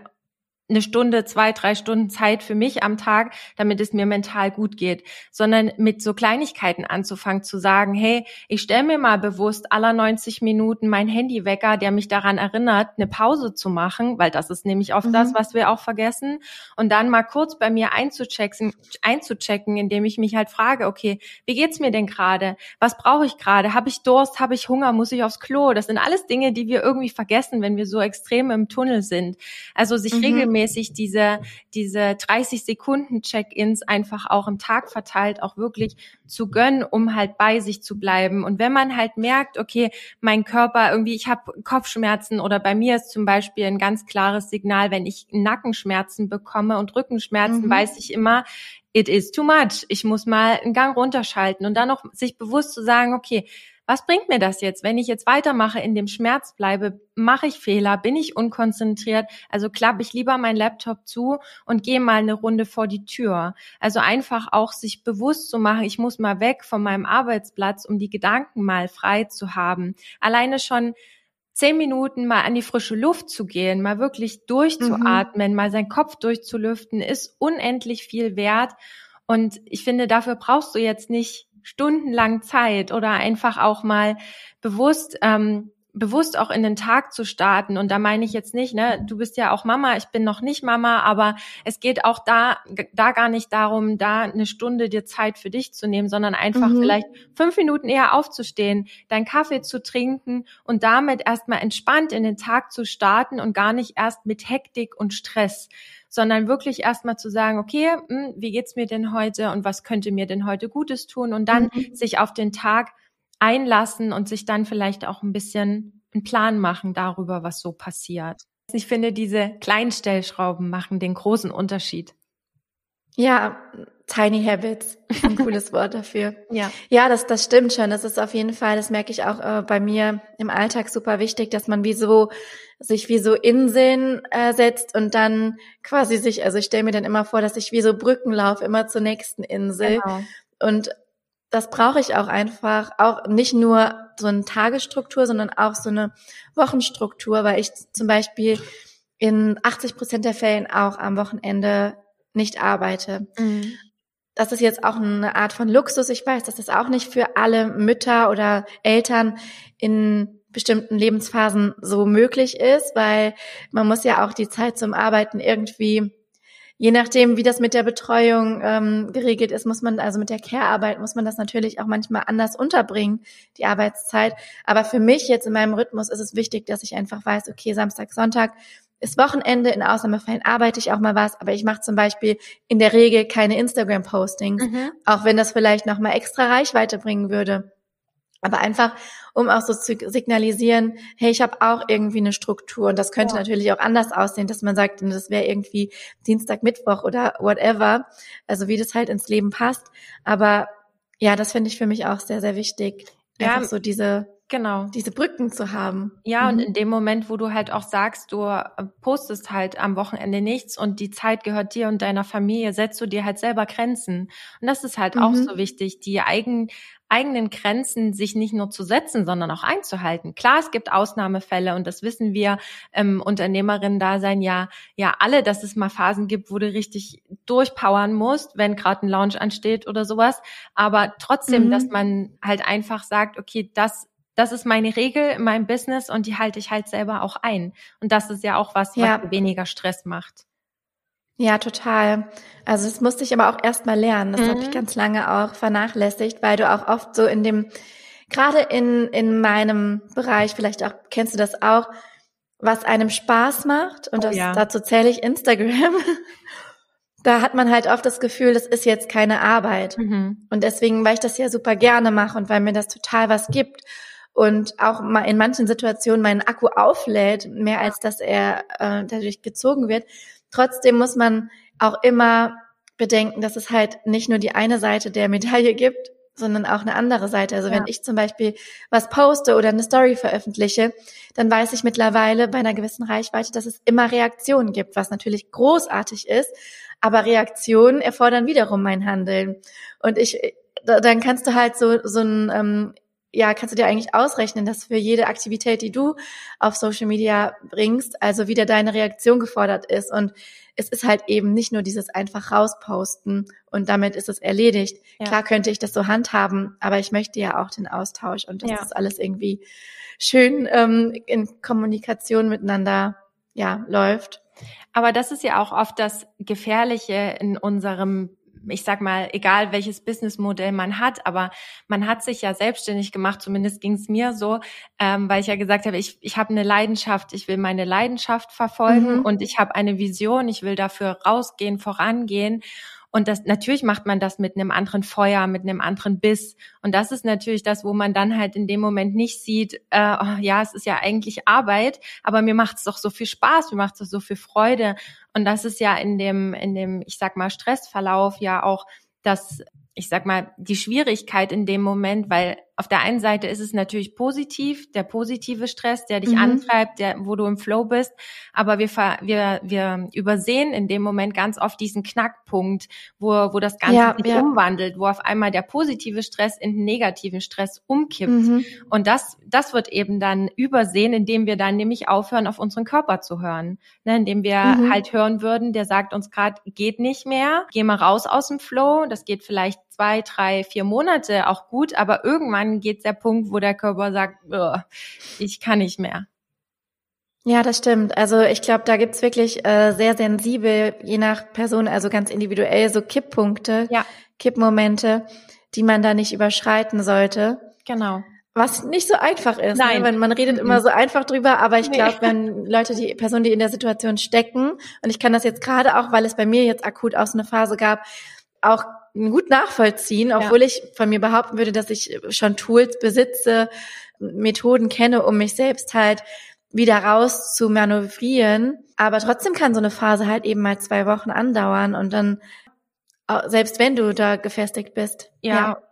Speaker 2: eine Stunde, zwei, drei Stunden Zeit für mich am Tag, damit es mir mental gut geht, sondern mit so Kleinigkeiten anzufangen zu sagen, hey, ich stelle mir mal bewusst aller 90 Minuten mein Handywecker, der mich daran erinnert, eine Pause zu machen, weil das ist nämlich oft mhm. das, was wir auch vergessen, und dann mal kurz bei mir einzuchecken, einzuchecken, indem ich mich halt frage, okay, wie geht's mir denn gerade? Was brauche ich gerade? Habe ich Durst? Habe ich Hunger? Muss ich aufs Klo? Das sind alles Dinge, die wir irgendwie vergessen, wenn wir so extrem im Tunnel sind. Also sich mhm. regelmäßig regelmäßig diese, diese 30 Sekunden Check-ins einfach auch im Tag verteilt auch wirklich zu gönnen, um halt bei sich zu bleiben. Und wenn man halt merkt, okay, mein Körper irgendwie, ich habe Kopfschmerzen oder bei mir ist zum Beispiel ein ganz klares Signal, wenn ich Nackenschmerzen bekomme und Rückenschmerzen, mhm. weiß ich immer, it is too much. Ich muss mal einen Gang runterschalten und dann noch sich bewusst zu sagen, okay, was bringt mir das jetzt? Wenn ich jetzt weitermache, in dem Schmerz bleibe, mache ich Fehler, bin ich unkonzentriert, also klappe ich lieber meinen Laptop zu und gehe mal eine Runde vor die Tür. Also einfach auch sich bewusst zu machen, ich muss mal weg von meinem Arbeitsplatz, um die Gedanken mal frei zu haben. Alleine schon zehn Minuten mal an die frische Luft zu gehen, mal wirklich durchzuatmen, mhm. mal seinen Kopf durchzulüften, ist unendlich viel wert. Und ich finde, dafür brauchst du jetzt nicht stundenlang Zeit oder einfach auch mal bewusst ähm, bewusst auch in den Tag zu starten. Und da meine ich jetzt nicht, ne, du bist ja auch Mama, ich bin noch nicht Mama, aber es geht auch da, da gar nicht darum, da eine Stunde dir Zeit für dich zu nehmen, sondern einfach mhm. vielleicht fünf Minuten eher aufzustehen, deinen Kaffee zu trinken und damit erstmal entspannt in den Tag zu starten und gar nicht erst mit Hektik und Stress sondern wirklich erstmal zu sagen, okay, mh, hm, wie geht's mir denn heute und was könnte mir denn heute Gutes tun und dann mhm. sich auf den Tag einlassen und sich dann vielleicht auch ein bisschen einen Plan machen darüber, was so passiert. Ich finde, diese Kleinstellschrauben machen den großen Unterschied.
Speaker 1: Ja, Tiny Habits, ein *laughs* cooles Wort dafür.
Speaker 2: Ja.
Speaker 1: Ja, das, das stimmt schon. Das ist auf jeden Fall, das merke ich auch äh, bei mir im Alltag super wichtig, dass man wie so, sich wie so Inseln äh, setzt und dann quasi sich, also ich stelle mir dann immer vor, dass ich wie so Brücken laufe, immer zur nächsten Insel.
Speaker 2: Genau.
Speaker 1: Und das brauche ich auch einfach, auch nicht nur so eine Tagesstruktur, sondern auch so eine Wochenstruktur, weil ich zum Beispiel in 80 Prozent der Fällen auch am Wochenende nicht arbeite.
Speaker 2: Mhm
Speaker 1: das ist jetzt auch eine Art von Luxus. Ich weiß, dass das auch nicht für alle Mütter oder Eltern in bestimmten Lebensphasen so möglich ist, weil man muss ja auch die Zeit zum Arbeiten irgendwie, je nachdem, wie das mit der Betreuung ähm, geregelt ist, muss man, also mit der Care-Arbeit muss man das natürlich auch manchmal anders unterbringen, die Arbeitszeit. Aber für mich jetzt in meinem Rhythmus ist es wichtig, dass ich einfach weiß, okay, Samstag, Sonntag ist Wochenende, in Ausnahmefällen arbeite ich auch mal was, aber ich mache zum Beispiel in der Regel keine Instagram-Postings,
Speaker 2: Mhm.
Speaker 1: auch wenn das vielleicht nochmal extra Reichweite bringen würde. Aber einfach, um auch so zu signalisieren, hey, ich habe auch irgendwie eine Struktur und das könnte
Speaker 2: Ja.
Speaker 1: natürlich auch anders aussehen, dass man sagt, das wäre irgendwie Dienstag, Mittwoch oder whatever, also wie das halt ins Leben passt. Aber ja, das finde ich für mich auch sehr, sehr wichtig,
Speaker 2: Ja.
Speaker 1: einfach so diese
Speaker 2: Genau.
Speaker 1: diese Brücken zu haben.
Speaker 2: Ja, und
Speaker 1: Mhm.
Speaker 2: in dem Moment, wo du halt auch sagst, du äh, postest halt am Wochenende nichts und die Zeit gehört dir und deiner Familie, setzt du dir halt selber Grenzen. Und das ist halt auch
Speaker 1: Mhm.
Speaker 2: so wichtig, die eigen, eigenen Grenzen sich nicht nur zu setzen, sondern auch einzuhalten. Klar, es gibt Ausnahmefälle und das wissen wir im Unternehmerinnen-Dasein ja, ja alle, dass es mal Phasen gibt, wo du richtig durchpowern musst, wenn gerade ein Launch ansteht oder sowas. Aber trotzdem,
Speaker 1: Mhm.
Speaker 2: dass man halt einfach sagt, okay, das das ist meine Regel in meinem Business und die halte ich halt selber auch ein. Und das ist ja auch was,
Speaker 1: Ja.
Speaker 2: was weniger Stress macht.
Speaker 1: Ja, total. Also das musste ich aber auch erst mal lernen. Das habe ich
Speaker 2: Mhm.
Speaker 1: ganz lange auch vernachlässigt, weil du auch oft so in dem, gerade in, in meinem Bereich, vielleicht auch, kennst du das auch, was einem Spaß macht, und
Speaker 2: Oh
Speaker 1: das,
Speaker 2: ja.
Speaker 1: dazu zähle ich Instagram, *laughs* da hat man halt oft das Gefühl, das ist jetzt keine Arbeit.
Speaker 2: Mhm.
Speaker 1: Und deswegen, weil ich das ja super gerne mache und weil mir das total was gibt und auch mal in manchen Situationen meinen Akku auflädt, mehr als dass er äh, dadurch gezogen wird. Trotzdem muss man auch immer bedenken, dass es halt nicht nur die eine Seite der Medaille gibt, sondern auch eine andere Seite. Also
Speaker 2: Ja.
Speaker 1: wenn ich zum Beispiel was poste oder eine Story veröffentliche, dann weiß ich mittlerweile bei einer gewissen Reichweite, dass es immer Reaktionen gibt, was natürlich großartig ist. Aber Reaktionen erfordern wiederum mein Handeln. Und ich, da- dann kannst du halt so, so ein, ähm, ja, kannst du dir eigentlich ausrechnen, dass für jede Aktivität, die du auf Social Media bringst, also wieder deine Reaktion gefordert ist. Und es ist halt eben nicht nur dieses einfach rausposten und damit ist es erledigt.
Speaker 2: Ja.
Speaker 1: Klar könnte ich das so handhaben, aber ich möchte ja auch den Austausch und dass
Speaker 2: Ja.
Speaker 1: das alles irgendwie schön ähm, in Kommunikation miteinander ja läuft.
Speaker 2: Aber das ist ja auch oft das Gefährliche in unserem ich sag mal, egal welches Businessmodell man hat, aber man hat sich ja selbstständig gemacht, zumindest ging es mir so, ähm, weil ich ja gesagt habe, ich, ich habe eine Leidenschaft, ich will meine Leidenschaft verfolgen
Speaker 1: Mhm.
Speaker 2: und ich habe eine Vision, ich will dafür rausgehen, vorangehen. Und das natürlich macht man das mit einem anderen Feuer, mit einem anderen Biss. Und das ist natürlich das, wo man dann halt in dem Moment nicht sieht, äh, oh, ja, es ist ja eigentlich Arbeit, aber mir macht es doch so viel Spaß, mir macht es doch so viel Freude. Und das ist ja in dem, in dem, ich sag mal, Stressverlauf ja auch das, ich sag mal, die Schwierigkeit in dem Moment, weil auf der einen Seite ist es natürlich positiv, der positive Stress, der dich
Speaker 1: Mhm.
Speaker 2: antreibt, der, wo du im Flow bist, aber wir, wir, wir übersehen in dem Moment ganz oft diesen Knackpunkt, wo, wo das Ganze
Speaker 1: Ja,
Speaker 2: sich
Speaker 1: ja.
Speaker 2: umwandelt, wo auf einmal der positive Stress in den negativen Stress umkippt.
Speaker 1: Mhm.
Speaker 2: Und das, das wird eben dann übersehen, indem wir dann nämlich aufhören, auf unseren Körper zu hören. Ne, indem wir
Speaker 1: Mhm.
Speaker 2: halt hören würden, der sagt uns gerade, geht nicht mehr, geh mal raus aus dem Flow. Das geht vielleicht zwei, drei, vier Monate auch gut, aber irgendwann geht der Punkt, wo der Körper sagt, "Ugh, ich kann nicht mehr.
Speaker 1: Ja, das stimmt. Also ich glaube, da gibt's wirklich äh, sehr sensibel, je nach Person, also ganz individuell, so Kipppunkte,
Speaker 2: Ja.
Speaker 1: Kippmomente, die man da nicht überschreiten sollte.
Speaker 2: Genau.
Speaker 1: Was nicht so einfach ist.
Speaker 2: Nein.
Speaker 1: Ne? Wenn man redet
Speaker 2: Mhm.
Speaker 1: immer so einfach drüber, aber ich
Speaker 2: Nee.
Speaker 1: glaube, wenn Leute, die Personen, die in der Situation stecken, und ich kann das jetzt gerade auch, weil es bei mir jetzt akut auch so eine Phase gab, auch gut nachvollziehen, obwohl ich von mir behaupten würde, dass ich schon Tools besitze, Methoden kenne, um mich selbst halt wieder raus zu manövrieren. Aber trotzdem kann so eine Phase halt eben mal zwei Wochen andauern und dann selbst wenn du da gefestigt bist.
Speaker 2: Ja. ja.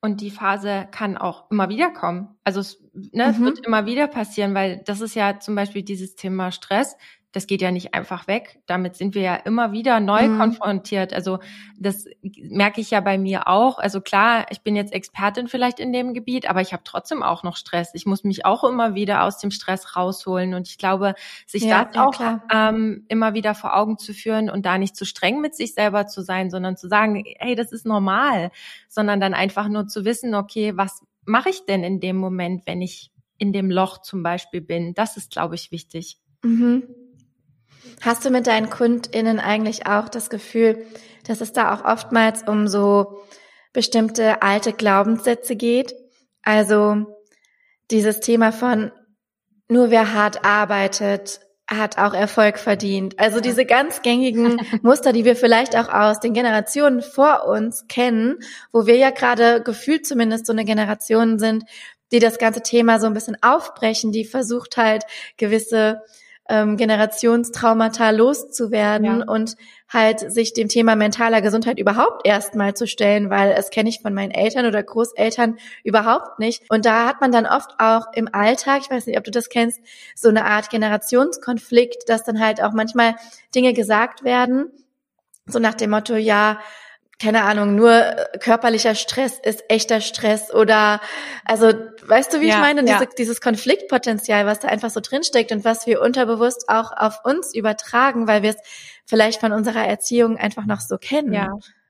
Speaker 2: Und die Phase kann auch immer wieder kommen. Also es, ne, mhm. es wird immer wieder passieren, weil das ist ja zum Beispiel dieses Thema Stress das geht ja nicht einfach weg. Damit sind wir ja immer wieder neu mhm. konfrontiert. Also das merke ich ja bei mir auch. Also klar, ich bin jetzt Expertin vielleicht in dem Gebiet, aber ich habe trotzdem auch noch Stress. Ich muss mich auch immer wieder aus dem Stress rausholen. Und ich glaube, sich ja, das auch ähm, immer wieder vor Augen zu führen und da nicht zu streng mit sich selber zu sein, sondern zu sagen, hey, das ist normal, sondern dann einfach nur zu wissen, okay, was mache ich denn in dem Moment, wenn ich in dem Loch zum Beispiel bin? Das ist, glaube ich, wichtig.
Speaker 1: Mhm. Hast du mit deinen KundInnen eigentlich auch das Gefühl, dass es da auch oftmals um so bestimmte alte Glaubenssätze geht? Also dieses Thema von nur wer hart arbeitet, hat auch Erfolg verdient. Also diese ganz gängigen *laughs* Muster, die wir vielleicht auch aus den Generationen vor uns kennen, wo wir ja gerade gefühlt zumindest so eine Generation sind, die das ganze Thema so ein bisschen aufbrechen, die versucht halt gewisse ähm, Generationstraumata loszuwerden ja. und halt sich dem Thema mentaler Gesundheit überhaupt erstmal zu stellen, weil es kenne ich von meinen Eltern oder Großeltern überhaupt nicht. Und da hat man dann oft auch im Alltag, ich weiß nicht, ob du das kennst, so eine Art Generationskonflikt, dass dann halt auch manchmal Dinge gesagt werden, so nach dem Motto, ja, keine Ahnung, nur äh, körperlicher Stress ist echter Stress oder also weißt du, wie ja, ich meine, Diese, dieses Konfliktpotenzial, was da einfach so drinsteckt und was wir unterbewusst auch auf uns übertragen, weil wir es vielleicht von unserer Erziehung einfach noch so kennen.
Speaker 2: Ja.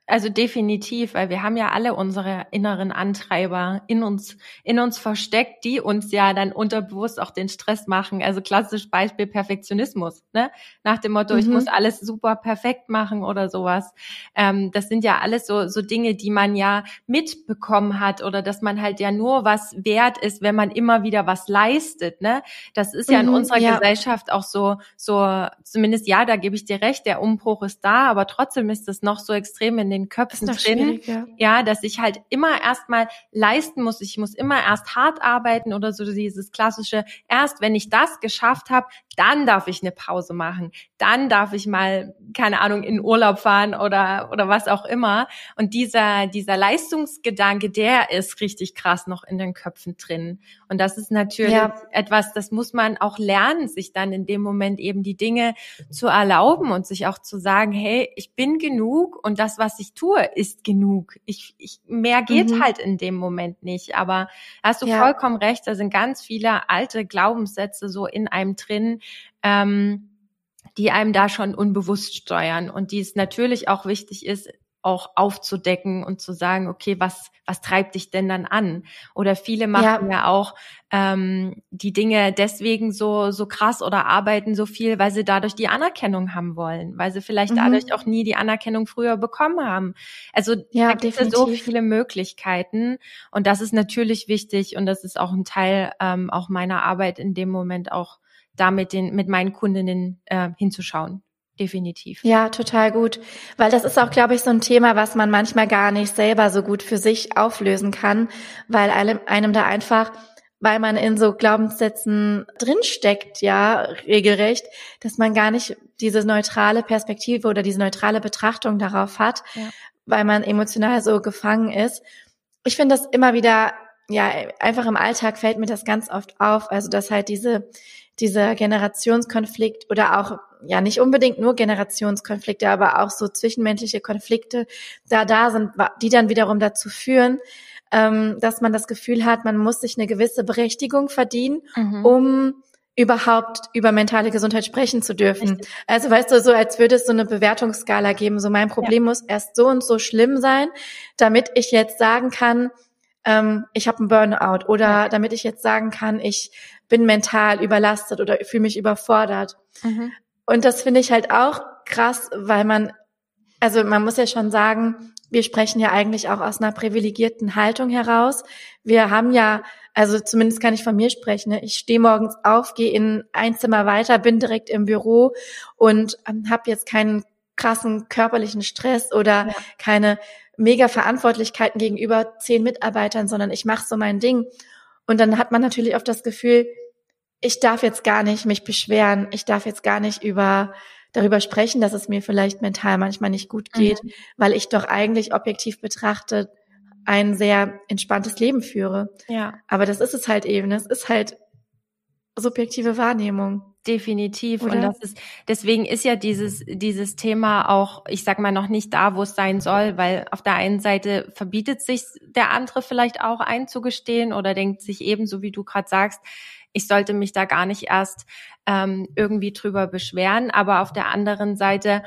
Speaker 2: Also definitiv, weil wir haben ja alle unsere inneren Antreiber in uns, in uns versteckt, die uns ja dann unterbewusst auch den Stress machen. Also klassisches Beispiel Perfektionismus, ne? Nach dem Motto, mhm. ich muss alles super perfekt machen oder sowas. Ähm, das sind ja alles so, so Dinge, die man ja mitbekommen hat oder dass man halt ja nur was wert ist, wenn man immer wieder was leistet, ne? Das ist ja in mhm, unserer ja. Gesellschaft auch so, so, zumindest ja, da gebe ich dir recht, der Umbruch ist da, aber trotzdem ist es noch so extrem in den den Köpfen drin. Ja. ja, dass ich halt immer erstmal leisten muss. Ich muss immer erst hart arbeiten oder so dieses klassische, erst wenn ich das geschafft habe, dann darf ich eine Pause machen. Dann darf ich mal, keine Ahnung, in Urlaub fahren oder, oder was auch immer. Und dieser, dieser Leistungsgedanke, der ist richtig krass noch in den Köpfen drin. Und das ist natürlich ja. etwas, das muss man auch lernen, sich dann in dem Moment eben die Dinge zu erlauben und sich auch zu sagen, hey, ich bin genug und das, was ich tue, ist genug. Ich, ich, mehr geht mhm. halt in dem Moment nicht. Aber hast du ja. vollkommen recht, da sind ganz viele alte Glaubenssätze so in einem drin, ähm, die einem da schon unbewusst steuern und die es natürlich auch wichtig ist, auch aufzudecken und zu sagen, okay, was, was treibt dich denn dann an? Oder viele machen ja, ja auch ähm, die Dinge deswegen so, so krass oder arbeiten so viel, weil sie dadurch die Anerkennung haben wollen, weil sie vielleicht mhm. dadurch auch nie die Anerkennung früher bekommen haben. Also ja, da gibt es so viele Möglichkeiten und das ist natürlich wichtig und das ist auch ein Teil ähm, auch meiner Arbeit in dem Moment auch da mit, den, mit meinen Kundinnen äh, hinzuschauen. Definitiv.
Speaker 1: Ja, total gut. Weil das ist auch, glaube ich, so ein Thema, was man manchmal gar nicht selber so gut für sich auflösen kann, weil einem, einem da einfach, weil man in so Glaubenssätzen drinsteckt, ja, regelrecht, dass man gar nicht diese neutrale Perspektive oder diese neutrale Betrachtung darauf hat, ja. weil man emotional so gefangen ist. Ich finde das immer wieder, ja, einfach im Alltag fällt mir das ganz oft auf, also dass halt diese dieser Generationskonflikt oder auch ja nicht unbedingt nur Generationskonflikte, aber auch so zwischenmenschliche Konflikte da da sind, die dann wiederum dazu führen, ähm, dass man das Gefühl hat, man muss sich eine gewisse Berechtigung verdienen, mhm. um überhaupt über mentale Gesundheit sprechen zu dürfen. Richtig. Also weißt du, so als würde es so eine Bewertungsskala geben, so mein Problem ja. muss erst so und so schlimm sein, damit ich jetzt sagen kann, ähm, ich habe einen Burnout oder damit ich jetzt sagen kann, ich bin mental überlastet oder fühle mich überfordert. Mhm. Und das finde ich halt auch krass, weil man, also man muss ja schon sagen, wir sprechen ja eigentlich auch aus einer privilegierten Haltung heraus. Wir haben ja, also zumindest kann ich von mir sprechen, ne? ich stehe morgens auf, gehe in ein Zimmer weiter, bin direkt im Büro und ähm, habe jetzt keinen krassen körperlichen Stress oder ja. keine mega Verantwortlichkeiten gegenüber zehn Mitarbeitern, sondern ich mache so mein Ding. Und dann hat man natürlich oft das Gefühl, ich darf jetzt gar nicht mich beschweren, ich darf jetzt gar nicht über darüber sprechen, dass es mir vielleicht mental manchmal nicht gut geht, mhm. weil ich doch eigentlich objektiv betrachtet ein sehr entspanntes Leben führe. Ja. Aber das ist es halt eben. Es ist halt subjektive Wahrnehmung.
Speaker 2: Definitiv. Oder? Und das ist, deswegen ist ja dieses, dieses Thema auch, ich sag mal, noch nicht da, wo es sein soll, weil auf der einen Seite verbietet sich der andere vielleicht auch einzugestehen oder denkt sich ebenso, wie du gerade sagst, ich sollte mich da gar nicht erst ähm, irgendwie drüber beschweren. Aber auf der anderen Seite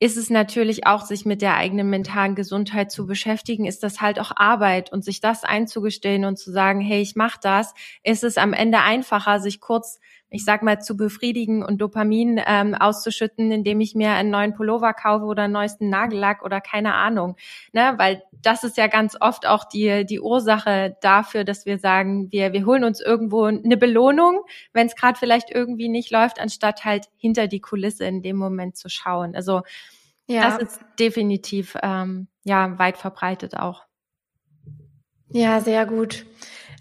Speaker 2: ist es natürlich auch, sich mit der eigenen mentalen Gesundheit zu beschäftigen, ist das halt auch Arbeit und sich das einzugestehen und zu sagen, hey, ich mache das, ist es am Ende einfacher, sich kurz, ich sag mal, zu befriedigen und Dopamin ähm, auszuschütten, indem ich mir einen neuen Pullover kaufe oder einen neuesten Nagellack oder keine Ahnung, ne, weil das ist ja ganz oft auch die die Ursache dafür, dass wir sagen, wir wir holen uns irgendwo eine Belohnung, wenn es gerade vielleicht irgendwie nicht läuft, anstatt halt hinter die Kulisse in dem Moment zu schauen. Also ja. Das ist definitiv ähm, ja weit verbreitet auch.
Speaker 1: Ja, sehr gut.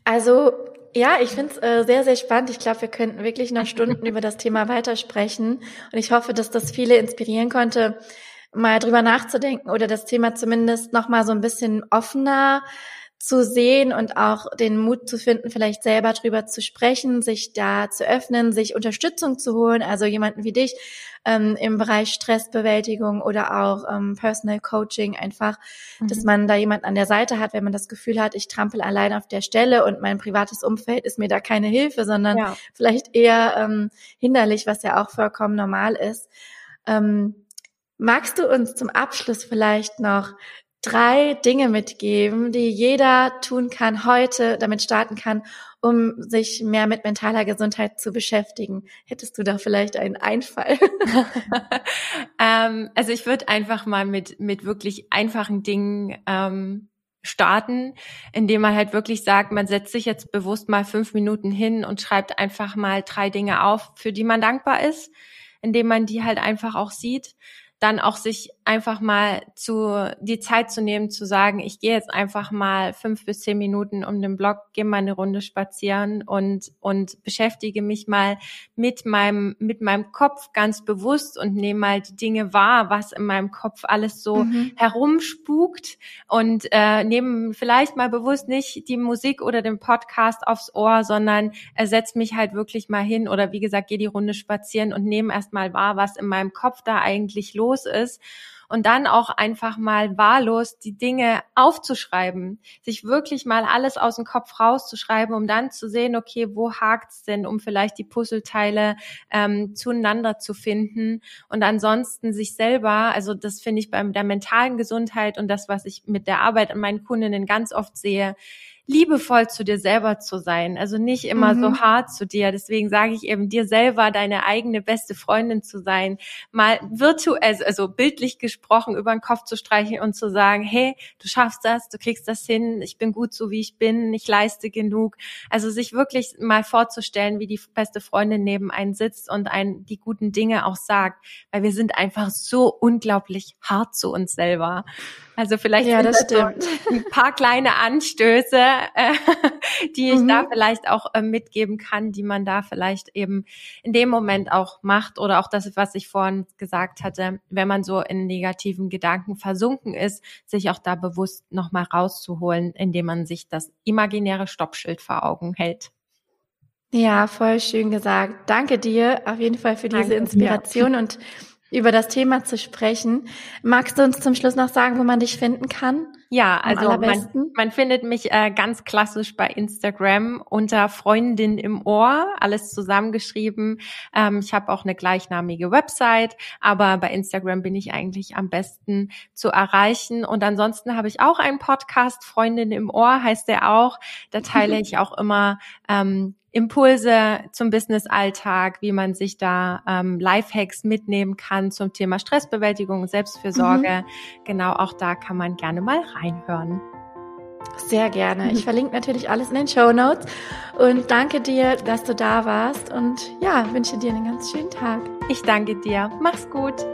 Speaker 1: Also ja, ich finde es äh, sehr, sehr spannend. Ich glaube, wir könnten wirklich noch Stunden über das Thema weitersprechen. Und ich hoffe, dass das viele inspirieren konnte, mal drüber nachzudenken oder das Thema zumindest noch mal so ein bisschen offener zu sehen und auch den Mut zu finden, vielleicht selber drüber zu sprechen, sich da zu öffnen, sich Unterstützung zu holen, also jemanden wie dich ähm, im Bereich Stressbewältigung oder auch ähm, Personal Coaching einfach, mhm. dass man da jemanden an der Seite hat, wenn man das Gefühl hat, ich trampel allein auf der Stelle und mein privates Umfeld ist mir da keine Hilfe, sondern ja. vielleicht eher ähm, hinderlich, was ja auch vollkommen normal ist. Ähm, magst du uns zum Abschluss vielleicht noch drei Dinge mitgeben, die jeder tun kann heute, damit starten kann, um sich mehr mit mentaler Gesundheit zu beschäftigen. Hättest du da vielleicht einen Einfall? *laughs* *laughs*
Speaker 2: ähm, also ich würde einfach mal mit, mit wirklich einfachen Dingen ähm, starten, indem man halt wirklich sagt, man setzt sich jetzt bewusst mal fünf Minuten hin und schreibt einfach mal drei Dinge auf, für die man dankbar ist, indem man die halt einfach auch sieht dann auch sich einfach mal zu die Zeit zu nehmen, zu sagen, ich gehe jetzt einfach mal fünf bis zehn Minuten um den Block, gehe mal eine Runde spazieren und und beschäftige mich mal mit meinem mit meinem Kopf ganz bewusst und nehme mal die Dinge wahr, was in meinem Kopf alles so mhm. herumspukt und äh, nehme vielleicht mal bewusst nicht die Musik oder den Podcast aufs Ohr, sondern ersetze mich halt wirklich mal hin oder wie gesagt, gehe die Runde spazieren und nehme erst mal wahr, was in meinem Kopf da eigentlich los los ist und dann auch einfach mal wahllos die Dinge aufzuschreiben, sich wirklich mal alles aus dem Kopf rauszuschreiben, um dann zu sehen, okay, wo hakt's denn, um vielleicht die Puzzleteile ähm, zueinander zu finden. Und ansonsten sich selber, also das finde ich bei der mentalen Gesundheit und das, was ich mit der Arbeit an meinen Kundinnen ganz oft sehe, liebevoll zu dir selber zu sein. Also nicht immer mhm. so hart zu dir. Deswegen sage ich eben, dir selber deine eigene beste Freundin zu sein. Mal virtuell, also bildlich gesprochen, über den Kopf zu streichen und zu sagen, hey, du schaffst das, du kriegst das hin, ich bin gut so, wie ich bin, ich leiste genug. Also sich wirklich mal vorzustellen, wie die beste Freundin neben einen sitzt und einen die guten Dinge auch sagt. Weil wir sind einfach so unglaublich hart zu uns selber. Also vielleicht ja, das so ein paar kleine Anstöße, äh, *laughs* die ich mhm. da vielleicht auch äh, mitgeben kann, die man da vielleicht eben in dem Moment auch macht oder auch das, was ich vorhin gesagt hatte, wenn man so in negativen Gedanken versunken ist, sich auch da bewusst nochmal rauszuholen, indem man sich das imaginäre Stoppschild vor Augen hält.
Speaker 1: Ja, voll schön gesagt. Danke dir auf jeden Fall für diese Danke, Inspiration ja. und über das Thema zu sprechen. Magst du uns zum Schluss noch sagen, wo man dich finden kann?
Speaker 2: Ja, also man, man findet mich äh, ganz klassisch bei Instagram unter Freundin im Ohr, alles zusammengeschrieben. Ähm, ich habe auch eine gleichnamige Website, aber bei Instagram bin ich eigentlich am besten zu erreichen. Und ansonsten habe ich auch einen Podcast, Freundin im Ohr heißt der auch. Da teile *laughs* ich auch immer ähm, Impulse zum Business-Alltag, wie man sich da ähm, Lifehacks mitnehmen kann zum Thema Stressbewältigung, Selbstfürsorge. Mhm. Genau, auch da kann man gerne mal reinhören.
Speaker 1: Sehr gerne. Ich verlinke natürlich alles in den Show Notes und danke dir, dass du da warst und ja, wünsche dir einen ganz schönen Tag.
Speaker 2: Ich danke dir. Mach's gut.